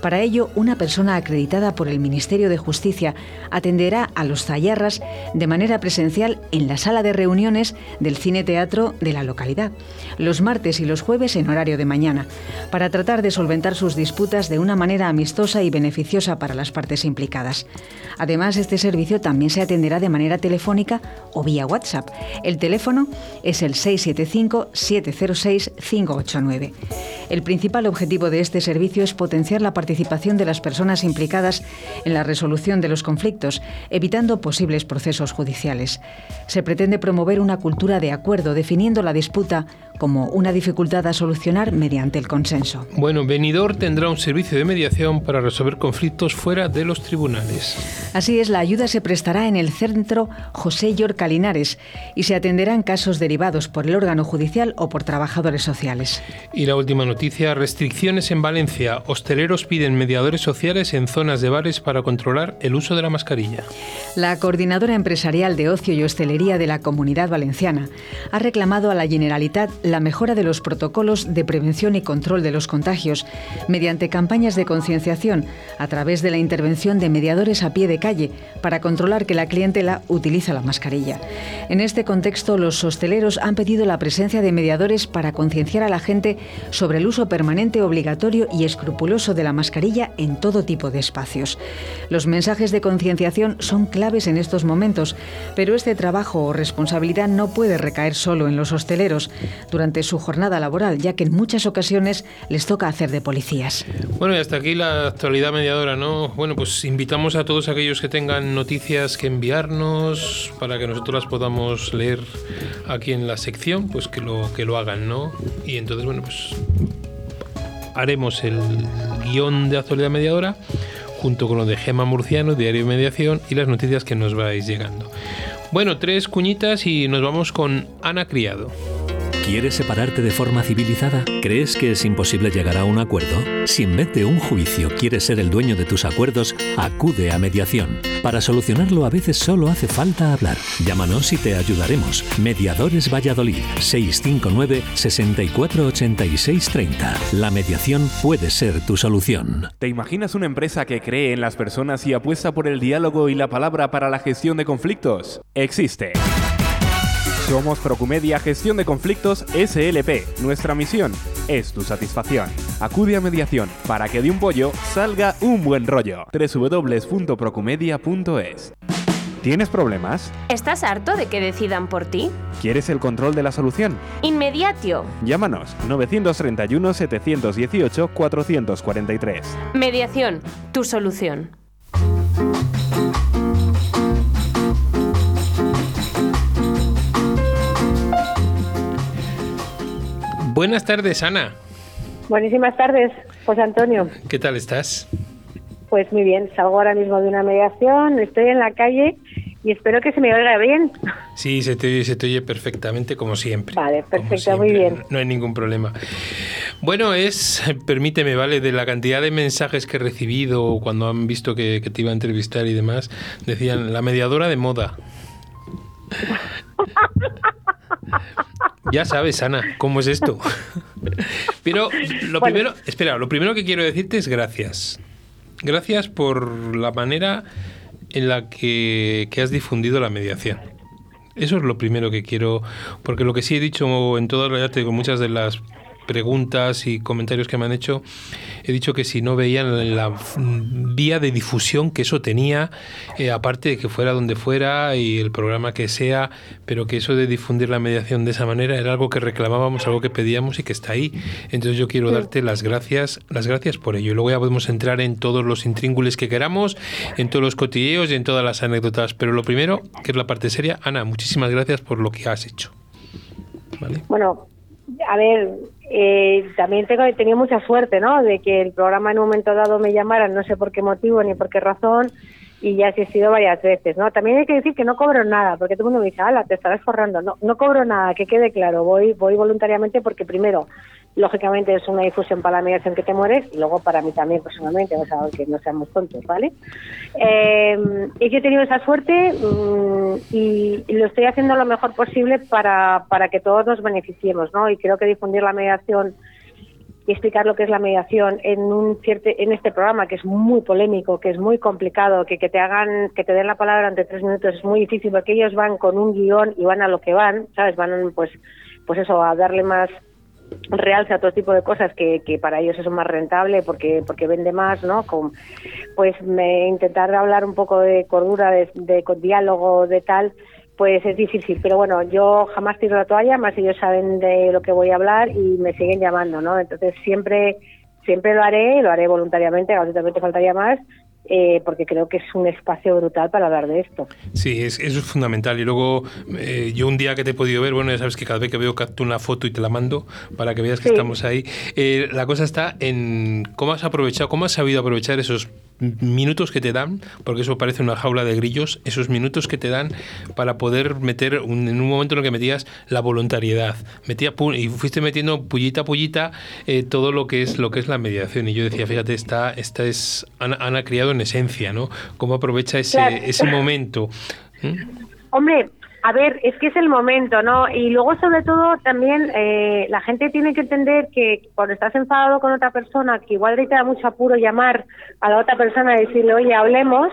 Para ello, una persona acreditada por el Ministerio de Justicia atenderá a los zayarras de manera presencial en la sala de reuniones del cine teatro de la localidad los martes y los jueves en horario de mañana, para tratar de solventar sus disputas de una manera amistosa y beneficiosa para las partes implicadas. Además, este servicio también se atenderá de manera telefónica o vía WhatsApp. El teléfono es el 675-706-589. El principal objetivo de este servicio es potenciar la participación de las personas implicadas en la resolución de los conflictos, evitando posibles procesos judiciales. Se pretende promover una cultura de acuerdo, definiendo la disputa como una dificultad a solucionar mediante el consenso. Bueno, Benidorm tendrá un servicio de mediación para resolver conflictos fuera de los tribunales. Así es, la ayuda se prestará en el centro José Yorca Linares y se atenderán casos derivados por el órgano judicial o por trabajadores sociales. Y la última noticia, restricciones en Valencia. Hosteleros piden mediadores sociales en zonas de bares para controlar el uso de la mascarilla. La coordinadora empresarial de ocio y hostelería de la Comunidad Valenciana ha reclamado a la Generalitat la mejora de los protocolos de prevención y control de los contagios mediante campañas de concienciación a través de la intervención de mediadores a pie de calle para controlar que la clientela utiliza la mascarilla. En este contexto, los hosteleros han pedido la presencia de mediadores para concienciar a la gente sobre el uso permanente, obligatorio y escrupuloso de la mascarilla en todo tipo de espacios. Los mensajes de concienciación son claves en estos momentos, pero este trabajo o responsabilidad no puede recaer solo en los hosteleros su jornada laboral, ya que en muchas ocasiones les toca hacer de policías. Bueno, y hasta aquí la actualidad mediadora, ¿no? Bueno, pues invitamos a todos aquellos que tengan noticias que enviarnos para que nosotros las podamos leer aquí en la sección, pues que lo, que lo hagan, ¿no? Y entonces, bueno, pues haremos el guion de actualidad mediadora junto con lo de Gema Murciano, Diario de Mediación y las noticias que nos vais llegando. Bueno, tres cuñitas y nos vamos con Ana Criado. ¿Quieres separarte de forma civilizada? ¿Crees que es imposible llegar a un acuerdo? Si en vez de un juicio quieres ser el dueño de tus acuerdos, acude a mediación. Para solucionarlo a veces solo hace falta hablar. Llámanos y te ayudaremos. Mediadores Valladolid 659 648630. La mediación puede ser tu solución. ¿Te imaginas una empresa que cree en las personas y apuesta por el diálogo y la palabra para la gestión de conflictos? Existe. Somos Procumedia Gestión de Conflictos SLP. Nuestra misión es tu satisfacción. Acude a mediación para que de un pollo salga un buen rollo. www.procumedia.es ¿Tienes problemas? ¿Estás harto de que decidan por ti? ¿Quieres el control de la solución? Inmediatio. Llámanos 931 718 443. Mediación, tu solución. Buenas tardes, Ana. Buenísimas tardes, José Antonio. ¿Qué tal estás? Pues muy bien, salgo ahora mismo de una mediación, estoy en la calle y espero que se me oiga bien. Sí, se te oye, se te oye perfectamente, como siempre. Vale, perfecto, muy bien. No hay ningún problema. Bueno, es, permíteme, ¿vale? De la cantidad de mensajes que he recibido cuando han visto que, que te iba a entrevistar y demás, decían, la mediadora de moda. *laughs* Ya sabes, Ana, cómo es esto. *laughs* Pero lo Bueno. primero, espera, lo primero que quiero decirte es gracias. Gracias por la manera en la que, que has difundido la mediación. Eso es lo primero que quiero, porque lo que sí he dicho en todas las, muchas de las preguntas y comentarios que me han hecho, he dicho que si no veían la vía de difusión que eso tenía, eh, aparte de que fuera donde fuera y el programa que sea, pero que eso de difundir la mediación de esa manera era algo que reclamábamos, algo que pedíamos y que está ahí. Entonces yo quiero darte las gracias, las gracias por ello. Y luego ya podemos entrar en todos los intríngules que queramos, en todos los cotilleos y en todas las anécdotas. Pero lo primero, que es la parte seria, Ana, muchísimas gracias por lo que has hecho. ¿Vale? Bueno, a ver, eh, también tengo, he tenido mucha suerte, ¿no? De que el programa en un momento dado me llamaran, no sé por qué motivo ni por qué razón, y ya he asistido varias veces, ¿no? También hay que decir que no cobro nada, porque todo el mundo me dice, ala, te estarás forrando. No, no cobro nada, que quede claro, voy, voy voluntariamente porque primero, lógicamente es una difusión para la mediación que te mueres, y luego para mí también personalmente, o sea, que no seamos tontos, ¿vale? Eh, y que he tenido esa suerte mm, y, lo estoy haciendo lo mejor posible para, para que todos nos beneficiemos, ¿no? Y creo que difundir la mediación y explicar lo que es la mediación en un cierto, en este programa que es muy polémico, que es muy complicado, que, que te hagan, que te den la palabra ante tres minutos es muy difícil porque ellos van con un guion y van a lo que van, ¿sabes? Van pues, pues eso, a darle más realce a todo tipo de cosas que, que para ellos es más rentable porque porque vende más, ¿no? Con, pues me, intentar hablar un poco de cordura, de, de diálogo, de tal, pues es difícil. Pero bueno, yo jamás tiro la toalla, más ellos saben de lo que voy a hablar y me siguen llamando, ¿no? Entonces siempre siempre lo haré, lo haré voluntariamente, absolutamente faltaría más, eh, porque creo que es un espacio brutal para hablar de esto. Sí, es, eso es fundamental. Y luego, eh, yo un día que te he podido ver, bueno, ya sabes que cada vez que veo capto una foto y te la mando para que veas que Sí. estamos ahí. Eh, la cosa está en cómo has aprovechado, cómo has sabido aprovechar esos minutos que te dan, porque eso parece una jaula de grillos, esos minutos que te dan para poder meter un- en un momento en el que metías la voluntariedad, metía pu- y fuiste metiendo pullita a pullita eh, todo lo que es lo que es la mediación y yo decía, fíjate, esta, esta es Ana, Ana criado en esencia, ¿no? Cómo aprovecha ese, Claro. ese momento. ¿Mm? Hombre, A ver, es que es el momento, ¿no? Y luego, sobre todo, también eh, la gente tiene que entender que cuando estás enfadado con otra persona, que igual te da mucho apuro llamar a la otra persona y decirle, oye, hablemos,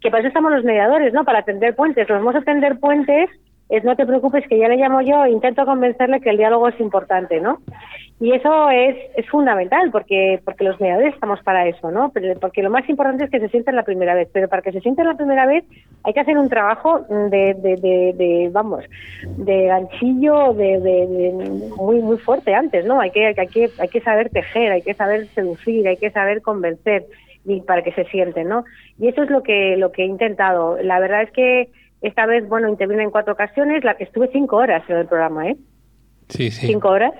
que para eso estamos los mediadores, ¿no? Para atender puentes. Los vamos a tender puentes es no te preocupes que ya le llamo yo, intento convencerle que el diálogo es importante, ¿no? Y eso es, es fundamental porque porque los mediadores estamos para eso, ¿no? porque lo más importante es que se sienten la primera vez, pero para que se sienten la primera vez hay que hacer un trabajo de, de, de, vamos, de ganchillo, de, muy muy fuerte antes, ¿no? Hay que, hay que hay que saber tejer, hay que saber seducir, hay que saber convencer para que se sienten, ¿no? Y eso es lo que lo que he intentado. La verdad es que esta vez, bueno, intervino en cuatro ocasiones, la que estuve cinco horas en el programa, ¿eh? Sí, sí. Cinco horas.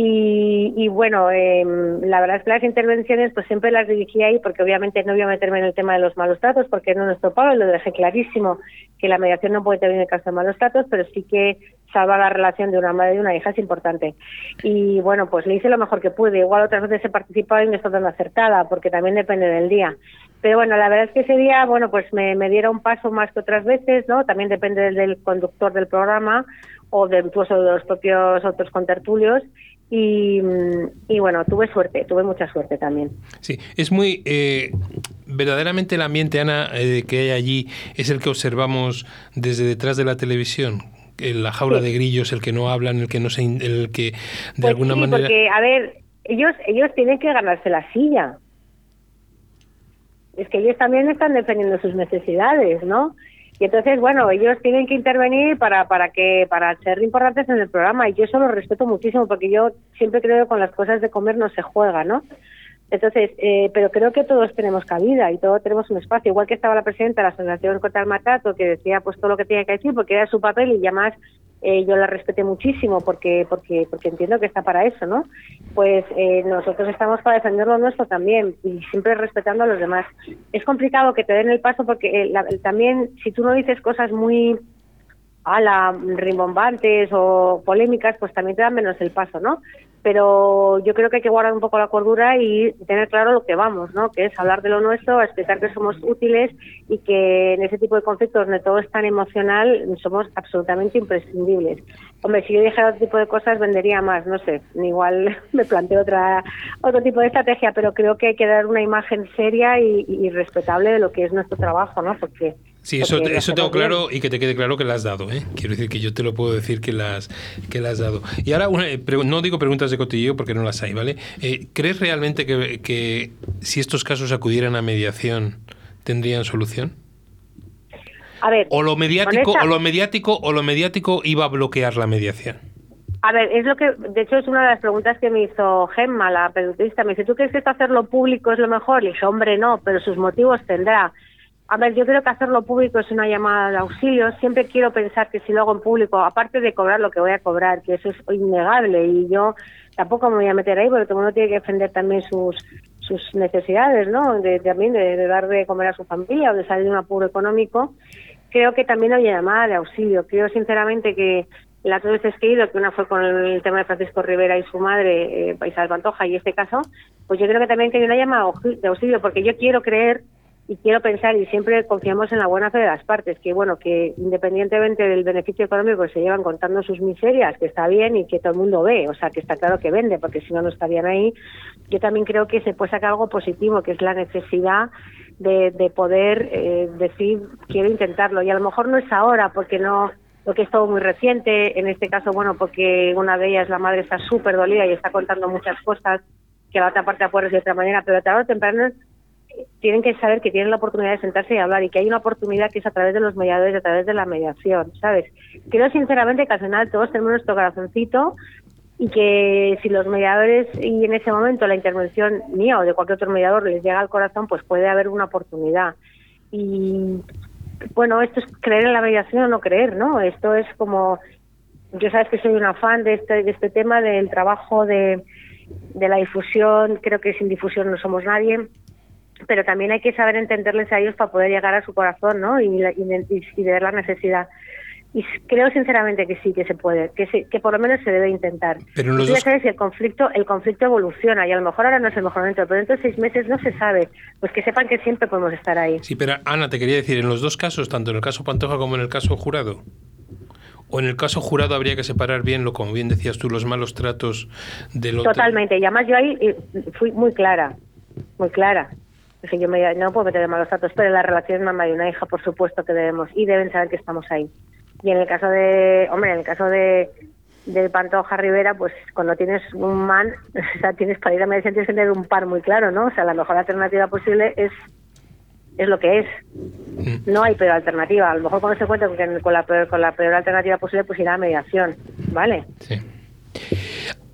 Y, bueno, em, la verdad es que las intervenciones pues siempre las dirigí ahí porque obviamente no voy a meterme en el tema de los malos tratos porque no es nuestro pago y lo dejé clarísimo que la mediación no puede intervenir en el caso de malos tratos, pero sí que salvar la relación de una madre y una hija es importante. Y bueno, pues le hice lo mejor que pude. Igual otras veces he participado y no estoy tan acertada porque también depende del día. Pero bueno, la verdad es que ese día, bueno, pues me, me diera un paso más que otras veces, ¿no? También depende del, conductor del programa o de, incluso de los propios otros contertulios. Y, y, bueno, tuve suerte, tuve mucha suerte también. Sí, es muy. Eh, verdaderamente el ambiente, Ana, eh, que hay allí es el que observamos desde detrás de la televisión. La jaula de grillos, el que no hablan, el que no se. el que de pues alguna sí, manera. Porque, a ver, ellos, ellos tienen que ganarse la silla es que ellos también están defendiendo sus necesidades, ¿no? Y entonces, bueno, ellos tienen que intervenir para, para que para ser importantes en el programa y yo eso lo respeto muchísimo porque yo siempre creo que con las cosas de comer no se juega, ¿no? Entonces, eh, pero creo que todos tenemos cabida y todos tenemos un espacio. Igual que estaba la presidenta de la Asociación contra el Matato, que decía pues todo lo que tenía que decir, porque era su papel y además eh, yo la respeté muchísimo porque porque porque entiendo que está para eso, ¿no? Pues eh, nosotros estamos para defender lo nuestro también y siempre respetando a los demás. Es complicado que te den el paso porque también si tú no dices cosas muy a la rimbombantes o polémicas, pues también te dan menos el paso, ¿no? Pero yo creo que hay que guardar un poco la cordura y tener claro lo que vamos, ¿no? Que es hablar de lo nuestro, explicar que somos útiles y que en ese tipo de conflictos donde todo es tan emocional somos absolutamente imprescindibles. Hombre, si yo dijera otro tipo de cosas vendería más, no sé, igual *laughs* me planteo otra otro tipo de estrategia, pero creo que hay que dar una imagen seria y, y respetable de lo que es nuestro trabajo, ¿no? Porque Sí, eso, eso tengo claro y que te quede claro que la has dado. ¿eh? Quiero decir que yo te lo puedo decir que las que la has dado. Y ahora, eh, no digo preguntas de cotilleo porque no las hay, ¿vale? Eh, ¿Crees realmente que, que si estos casos acudieran a mediación tendrían solución? A ver, o lo mediático o lo mediático o lo mediático iba a bloquear la mediación. A ver, es lo que, de hecho, es una de las preguntas que me hizo Gemma, la periodista. Me dice, ¿tú crees que esto hacerlo público es lo mejor? Le dije, hombre, no, pero sus motivos tendrá. A ver, yo creo que hacerlo público es una llamada de auxilio. Siempre quiero pensar que si lo hago en público, aparte de cobrar lo que voy a cobrar, que eso es innegable y yo tampoco me voy a meter ahí porque todo el mundo tiene que defender también sus sus necesidades, ¿no? De, también de, dar de comer a su familia o de salir de un apuro económico. Creo que también hay llamada de auxilio. Creo sinceramente que las dos veces que he ido, que una fue con el tema de Francisco Rivera y su madre, eh, Paisal Pantoja, y este caso, pues yo creo que también hay una llamada de auxilio, porque yo quiero creer y quiero pensar y siempre confiamos en la buena fe de las partes que bueno que independientemente del beneficio económico se llevan contando sus miserias que está bien y que todo el mundo ve o sea que está claro que vende porque si no no estarían ahí. Yo también creo que se puede sacar algo positivo que es la necesidad de, de poder eh, decir quiero intentarlo. Y a lo mejor no es ahora porque no porque es todo muy reciente. En este caso bueno porque una de ellas la madre está súper dolida y está contando muchas cosas que la otra parte acuerda de otra manera pero tarde o temprano tienen que saber que tienen la oportunidad de sentarse y hablar y que hay una oportunidad que es a través de los mediadores, a través de la mediación, ¿sabes? Creo sinceramente que al final todos tenemos nuestro corazoncito y que si los mediadores y en ese momento la intervención mía o de cualquier otro mediador les llega al corazón, pues puede haber una oportunidad. Y bueno, esto es creer en la mediación o no creer, ¿no? Esto es como, yo sabes que soy una fan de este, de este tema del trabajo de, de la difusión, creo que sin difusión no somos nadie pero también hay que saber entenderles a ellos para poder llegar a su corazón, ¿no? Y, y, ver la necesidad. Y creo sinceramente que sí, que se puede, que, que por lo menos se debe intentar. Pero los ya sabes, el conflicto, el conflicto evoluciona y a lo mejor ahora no es el mejor momento, pero dentro de seis meses no se sabe. Pues que sepan que siempre podemos estar ahí. Sí, pero Ana, te quería decir, en los dos casos, tanto en el caso Pantoja como en el caso Jurado, o en el caso jurado habría que separar bien, lo como bien decías tú, los malos tratos de los... Totalmente, y además yo ahí eh, fui muy clara, muy clara. Dije, yo me, no puedo meter de malos tratos, pero en la relación mamá y una hija, por supuesto que debemos, y deben saber que estamos ahí. Y en el caso de, hombre, en el caso de del Pantoja Rivera, pues cuando tienes un man, *laughs* o sea, tienes para ir a mediación tienes que tener un par muy claro, ¿no? O sea, la mejor alternativa posible es es lo que es. Mm. No hay peor alternativa. A lo mejor cuando se cuenta con, con, la peor, con la peor alternativa posible, pues irá a mediación, ¿vale? Sí.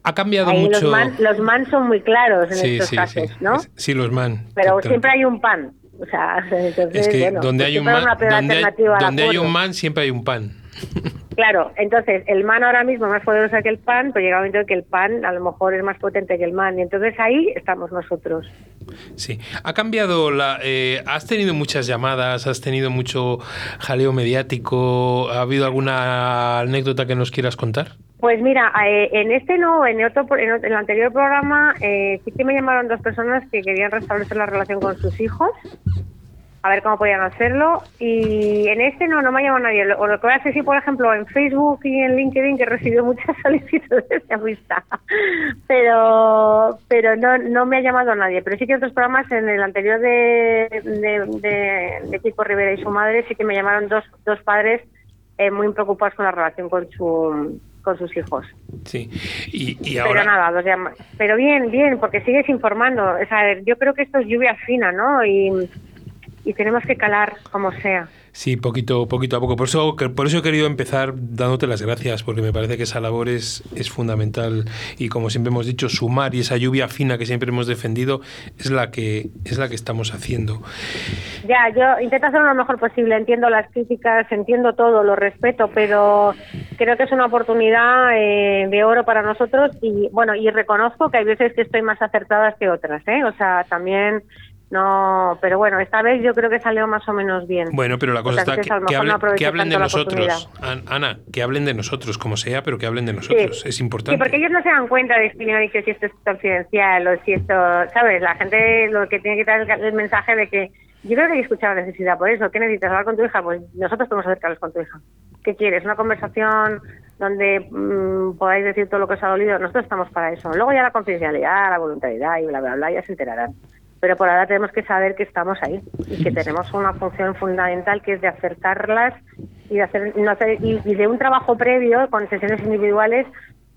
Ha cambiado Ahí mucho... Los man, los man son muy claros en Sí, estos sí, casos, sí. ¿no? Sí, los man. Pero siempre hay un pan. O sea, *laughs* entonces, Es que bueno, donde pues hay un siempre man, donde hay, donde hay un man siempre hay un pan. *laughs* Claro, entonces el man ahora mismo es más poderoso que el pan, pero llega un momento en que el pan a lo mejor es más potente que el man. Y entonces ahí estamos nosotros. Sí. Ha cambiado la... eh, has tenido muchas llamadas, has tenido mucho jaleo mediático. ¿Ha habido alguna anécdota que nos quieras contar? Pues mira, eh, en este no, en otro, en otro- en el anterior programa eh, sí que me llamaron dos personas que querían restablecer la relación con sus hijos, a ver cómo podían hacerlo. Y en este no, no me ha llamado nadie. Lo, lo que voy a hacer sí, por ejemplo, en Facebook y en LinkedIn, que he recibido *laughs* muchas solicitudes de amistad, pero pero no, no me ha llamado nadie. Pero sí que otros programas, en el anterior de, de, de, de Kiko Rivera y su madre, sí que me llamaron dos, dos padres eh, muy preocupados con la relación con su con sus hijos. Sí. Y, y Pero ahora... nada, dos llama- pero bien, bien, porque sigues informando. O sea, yo creo que esto es lluvia fina, ¿no? Y, y tenemos que calar como sea. Sí, poquito, poquito a poco. Por eso, por eso he querido empezar dándote las gracias, porque me parece que esa labor es, es fundamental y como siempre hemos dicho, sumar y esa lluvia fina que siempre hemos defendido es la que es la que estamos haciendo. Ya, yo intento hacer lo mejor posible. Entiendo las críticas, entiendo todo, lo respeto, pero creo que es una oportunidad eh, de oro para nosotros y bueno, y reconozco que hay veces que estoy más acertadas que otras, ¿eh? O sea, también no, pero bueno, esta vez yo creo que salió más o menos bien. Bueno, pero la cosa está que, no hablen, aproveché que hablen de nosotros. Ana, que hablen de nosotros, como sea, pero que hablen de nosotros. Sí. Es Sí, importante. porque ellos no se dan cuenta de que si esto es confidencial o si esto, ¿sabes? La gente lo que tiene que dar el, el mensaje de que yo creo que hay que escuchar la necesidad por eso. ¿Qué necesitas hablar con tu hija? Pues nosotros podemos acercarlos con tu hija. ¿Qué quieres? ¿Una conversación donde mm, podáis decir todo lo que os ha dolido? Nosotros estamos para eso. Luego ya la confidencialidad, la voluntariedad y bla, bla, bla, ya se enterarán. Pero por ahora tenemos que saber que estamos ahí y que tenemos una función fundamental que es de acercarlas y de hacer, no hacer- y, y de un trabajo previo con sesiones individuales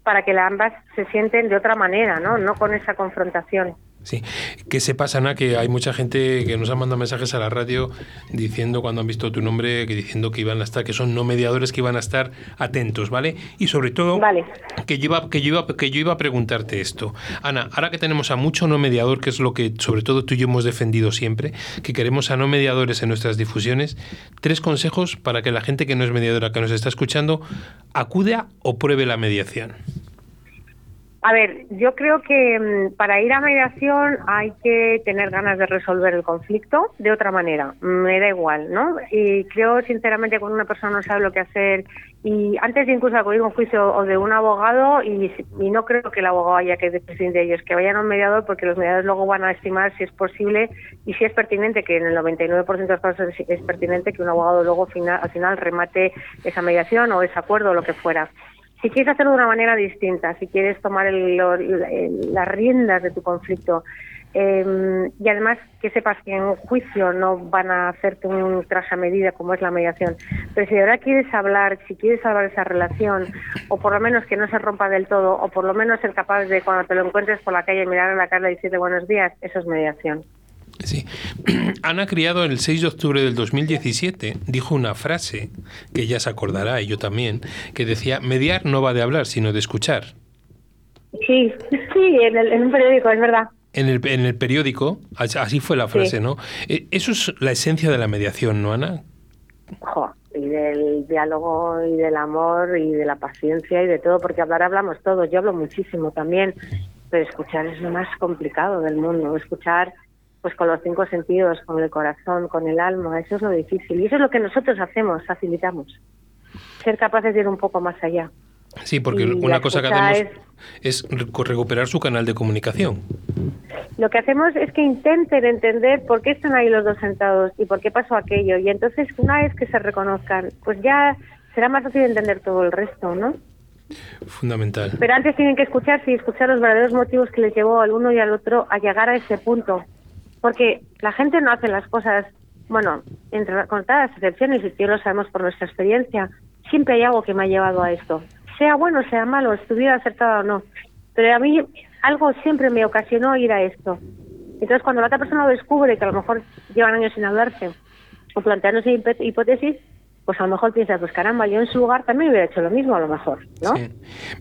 para que ambas se sienten de otra manera, ¿no? No con esa confrontación. Sí, que sepas, Ana, que hay mucha gente que nos ha mandado mensajes a la radio diciendo cuando han visto tu nombre, que diciendo que iban a estar, que son no mediadores, que iban a estar atentos, ¿vale? Y sobre todo, que, yo iba, que, yo iba, que yo iba a preguntarte esto. Ana, ahora que tenemos a mucho no mediador, que es lo que sobre todo tú y yo hemos defendido siempre, que queremos a no mediadores en nuestras difusiones, tres consejos para que la gente que no es mediadora, que nos está escuchando, acuda o pruebe la mediación. A ver, yo creo que mm, para ir a mediación hay que tener ganas de resolver el conflicto de otra manera. Me da igual, ¿no? Y creo sinceramente cuando una persona no sabe lo que hacer y antes de incluso acudir a un juicio o de un abogado y, no creo que el abogado haya que decidir de ellos, que vayan a un mediador porque los mediadores luego van a estimar si es posible y si es pertinente, que en el 99% de los casos es, pertinente que un abogado luego al final remate esa mediación o ese acuerdo o lo que fuera si quieres hacerlo de una manera distinta, si quieres tomar el- lo- el- las riendas de tu conflicto eh, y además que sepas que en un juicio no van a hacerte un traje a medida como es la mediación, pero si de verdad quieres hablar, si quieres salvar esa relación o por lo menos que no se rompa del todo o por lo menos ser capaz de cuando te lo encuentres por la calle mirar en la cara y decirte buenos días, eso es mediación. *clears throat* Ana Criado, el 6 de octubre del 2017, dijo una frase que ella se acordará, y yo también, que decía, mediar no va de hablar, sino de escuchar. Sí, sí, en, el- en un periódico, es verdad. En el, en el periódico, as- así fue la frase, Sí. ¿no? Eh, Eso es la esencia de la mediación, ¿no, Ana? Jo, y del diálogo y del amor y de la paciencia y de todo, porque hablar hablamos todos, yo hablo muchísimo también, pero escuchar es lo más complicado del mundo, escuchar pues con los cinco sentidos, con el corazón, con el alma, eso es lo difícil y eso es lo que nosotros hacemos, facilitamos, ser capaces de ir un poco más allá. Sí, porque Y una cosa que hacemos es recu- recuperar su canal de comunicación. Lo que hacemos es que intenten entender por qué están ahí los dos sentados y por qué pasó aquello. Y entonces, una vez que se reconozcan, pues ya será más fácil entender todo el resto, ¿no? Fundamental. Pero antes tienen que escuchar y escuchar los verdaderos motivos que les llevó al uno y al otro a llegar a ese punto. Porque la gente no hace las cosas, bueno, entre, con todas las excepciones, y yo lo sabemos por nuestra experiencia, siempre hay algo que me ha llevado a esto. Sea bueno, sea malo, estuviera acertado o no. Pero a mí algo siempre me ocasionó ir a esto. Entonces, cuando la otra persona lo descubre, que a lo mejor llevan años sin hablarse, o planteándose hipótesis, pues a lo mejor piensas, pues caramba, yo en su lugar también hubiera hecho lo mismo a lo mejor, ¿no? Sí.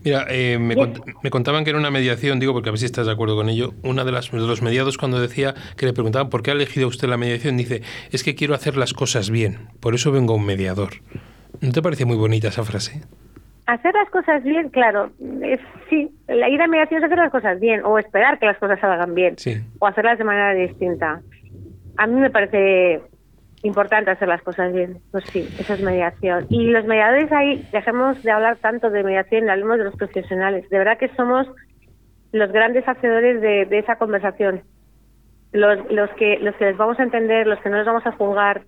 Mira, eh, me, me, contaban que era una mediación, digo, porque a ver si estás de acuerdo con ello, una de, las, de los mediados cuando decía que le preguntaban por qué ha elegido usted la mediación, dice, es que quiero hacer las cosas bien, por eso vengo a un mediador. ¿No te parece muy bonita esa frase? Hacer las cosas bien, claro, es, sí, la ida a mediación es hacer las cosas bien, o esperar que las cosas salgan bien, sí. o hacerlas de manera distinta. A mí me parece importante hacer las cosas bien. Pues sí, eso es mediación. Y los mediadores ahí, dejemos de hablar tanto de mediación, hablemos de los profesionales. De verdad que somos los grandes hacedores de, esa conversación. Los, los, que, los que les vamos a entender, los que no les vamos a juzgar,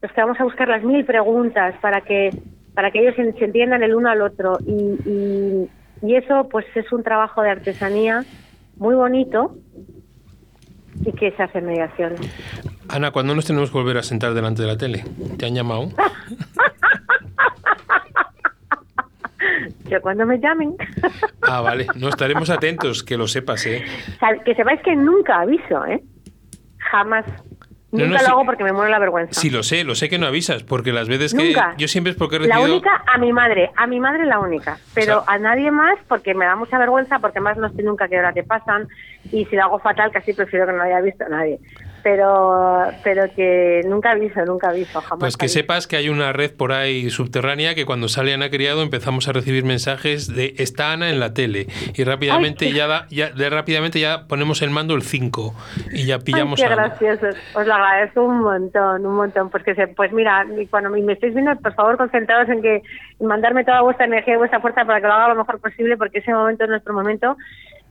los que vamos a buscar las mil preguntas para que, para que ellos se, entiendan el uno al otro. Y, y, y eso pues es un trabajo de artesanía muy bonito y que se hace mediación. Ana, ¿cuándo nos tenemos que volver a sentar delante de la tele? ¿Te han llamado? Yo cuando me llamen. Ah, vale. No estaremos atentos, que lo sepas, ¿eh? Que sepáis que nunca aviso, ¿eh? Jamás. Nunca no, lo hago porque me muero la vergüenza. Sí, lo sé, lo sé que no avisas, porque las veces que yo siempre es porque he La única a mi madre, a mi madre la única, pero O sea- a nadie más porque me da mucha vergüenza, porque más no sé nunca qué hora te pasan y si lo hago fatal casi prefiero que no lo haya visto nadie. Pero pero que nunca aviso, nunca aviso, jamás. Pues que aviso. sepas que hay una red por ahí subterránea que cuando sale Ana Criado empezamos a recibir mensajes de está Ana en la tele y rápidamente Ay, ya, da- ya de rápidamente ya ponemos el mando el 5 y ya pillamos Ay, qué a Ana. graciosos. Os lo agradezco un montón, un montón. Pues que se, pues mira, cuando me estéis viendo, por favor, concentrados en que mandarme toda vuestra energía y vuestra fuerza para que lo haga lo mejor posible, porque ese momento es nuestro momento.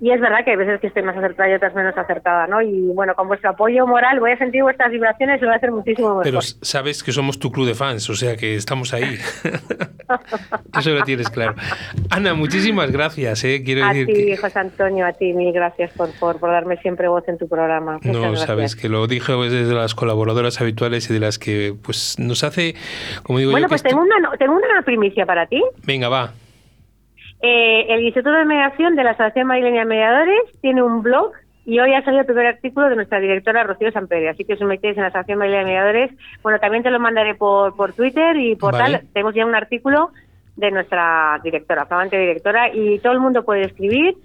Y es verdad que hay veces que estoy más acertada y otras menos acertada, ¿no? Y bueno, con vuestro apoyo moral voy a sentir vuestras vibraciones y lo voy a hacer muchísimo mejor. Pero sabes que somos tu club de fans, o sea que estamos ahí. *laughs* Eso lo tienes claro. Ana, muchísimas gracias. ¿eh? Quiero a decir ti, que... José Antonio, a ti, mil gracias por, por, por darme siempre voz en tu programa. Muchas No, gracias. sabes que lo dije desde las colaboradoras habituales y de las que pues nos hace, como digo Bueno, yo, pues esto- tengo una, no- tengo una primicia para ti. Venga, va. Eh, el Instituto de Mediación de la Asociación Madrileña de Mediadores tiene un blog y hoy ha salido el primer artículo de nuestra directora Rocío Sampere. Así que os metéis en la Asociación Madrileña de Mediadores. Bueno, también te lo mandaré por, por Twitter y por Vale. tal. Tenemos ya un artículo de nuestra directora, flamante directora, y todo el mundo puede escribir.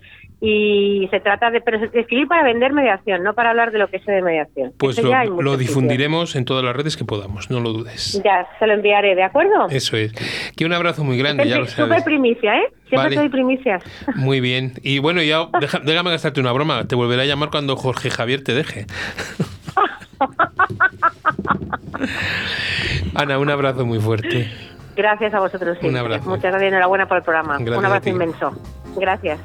Y se trata de, pero escribir para vender mediación, no para hablar de lo que sé de mediación. Pues Eso lo, lo difundiremos en todas las redes que podamos, no lo dudes. Ya, se lo enviaré, ¿de acuerdo? Eso es. Que un abrazo muy grande, ya lo Súper sabes. primicia, ¿eh? Siempre Vale. doy primicias. Muy *laughs* bien. Y bueno, ya deja- déjame gastarte una broma. Te volveré a llamar cuando Jorge Javier te deje. *laughs* Ana, un abrazo muy fuerte. Gracias a vosotros. siempre. abrazo. Muchas gracias, enhorabuena por el programa. Gracias Un abrazo inmenso. Gracias.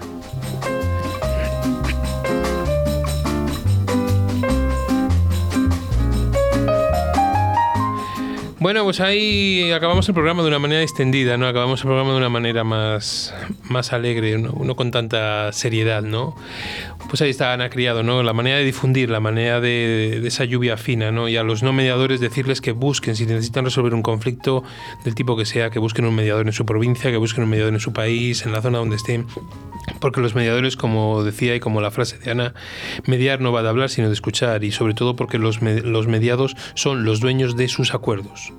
Bueno, pues ahí acabamos el programa de una manera extendida, ¿no? Acabamos el programa de una manera más, más alegre, ¿no? no con tanta seriedad, ¿no? Pues ahí está Ana Criado, ¿no? La manera de difundir, la manera de, de esa lluvia fina, ¿no? Y a los no mediadores decirles que busquen, si necesitan resolver un conflicto del tipo que sea, que busquen un mediador en su provincia, que busquen un mediador en su país, en la zona donde estén. Porque los mediadores, como decía y como la frase de Ana, mediar no va de hablar sino de escuchar y sobre todo porque los, los mediados son los dueños de sus acuerdos.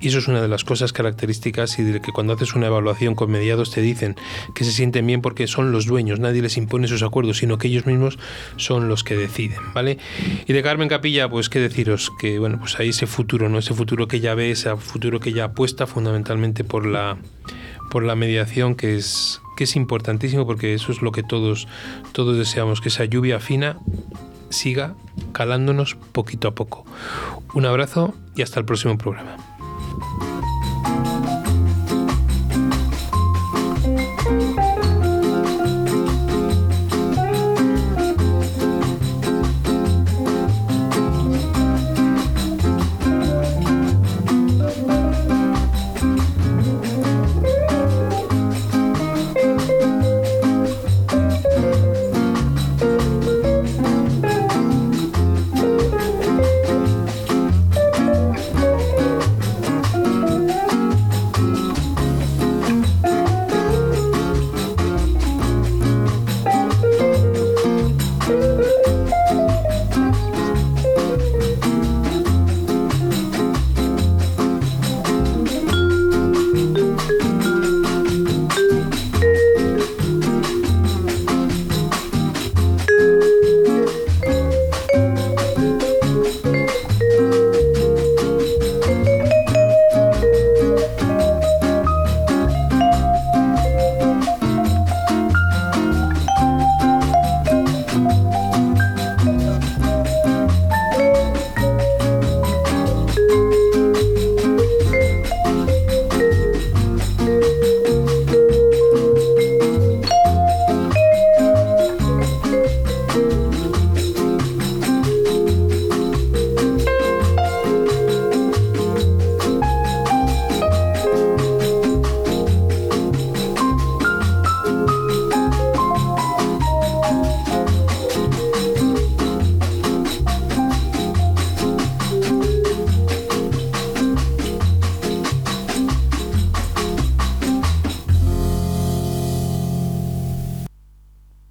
Y eso es una de las cosas características y de que cuando haces una evaluación con mediados te dicen que se sienten bien porque son los dueños, nadie les impone sus acuerdos, sino que ellos mismos son los que deciden, ¿vale? Y de Carmen Capilla, pues qué deciros, que bueno, pues ahí ese futuro, ¿no? Ese futuro que ella ve, ese futuro que ella apuesta fundamentalmente por la por la mediación que es que es importantísimo porque eso es lo que todos todos deseamos, que esa lluvia fina siga calándonos poquito a poco. Un abrazo y hasta el próximo programa. Thank you.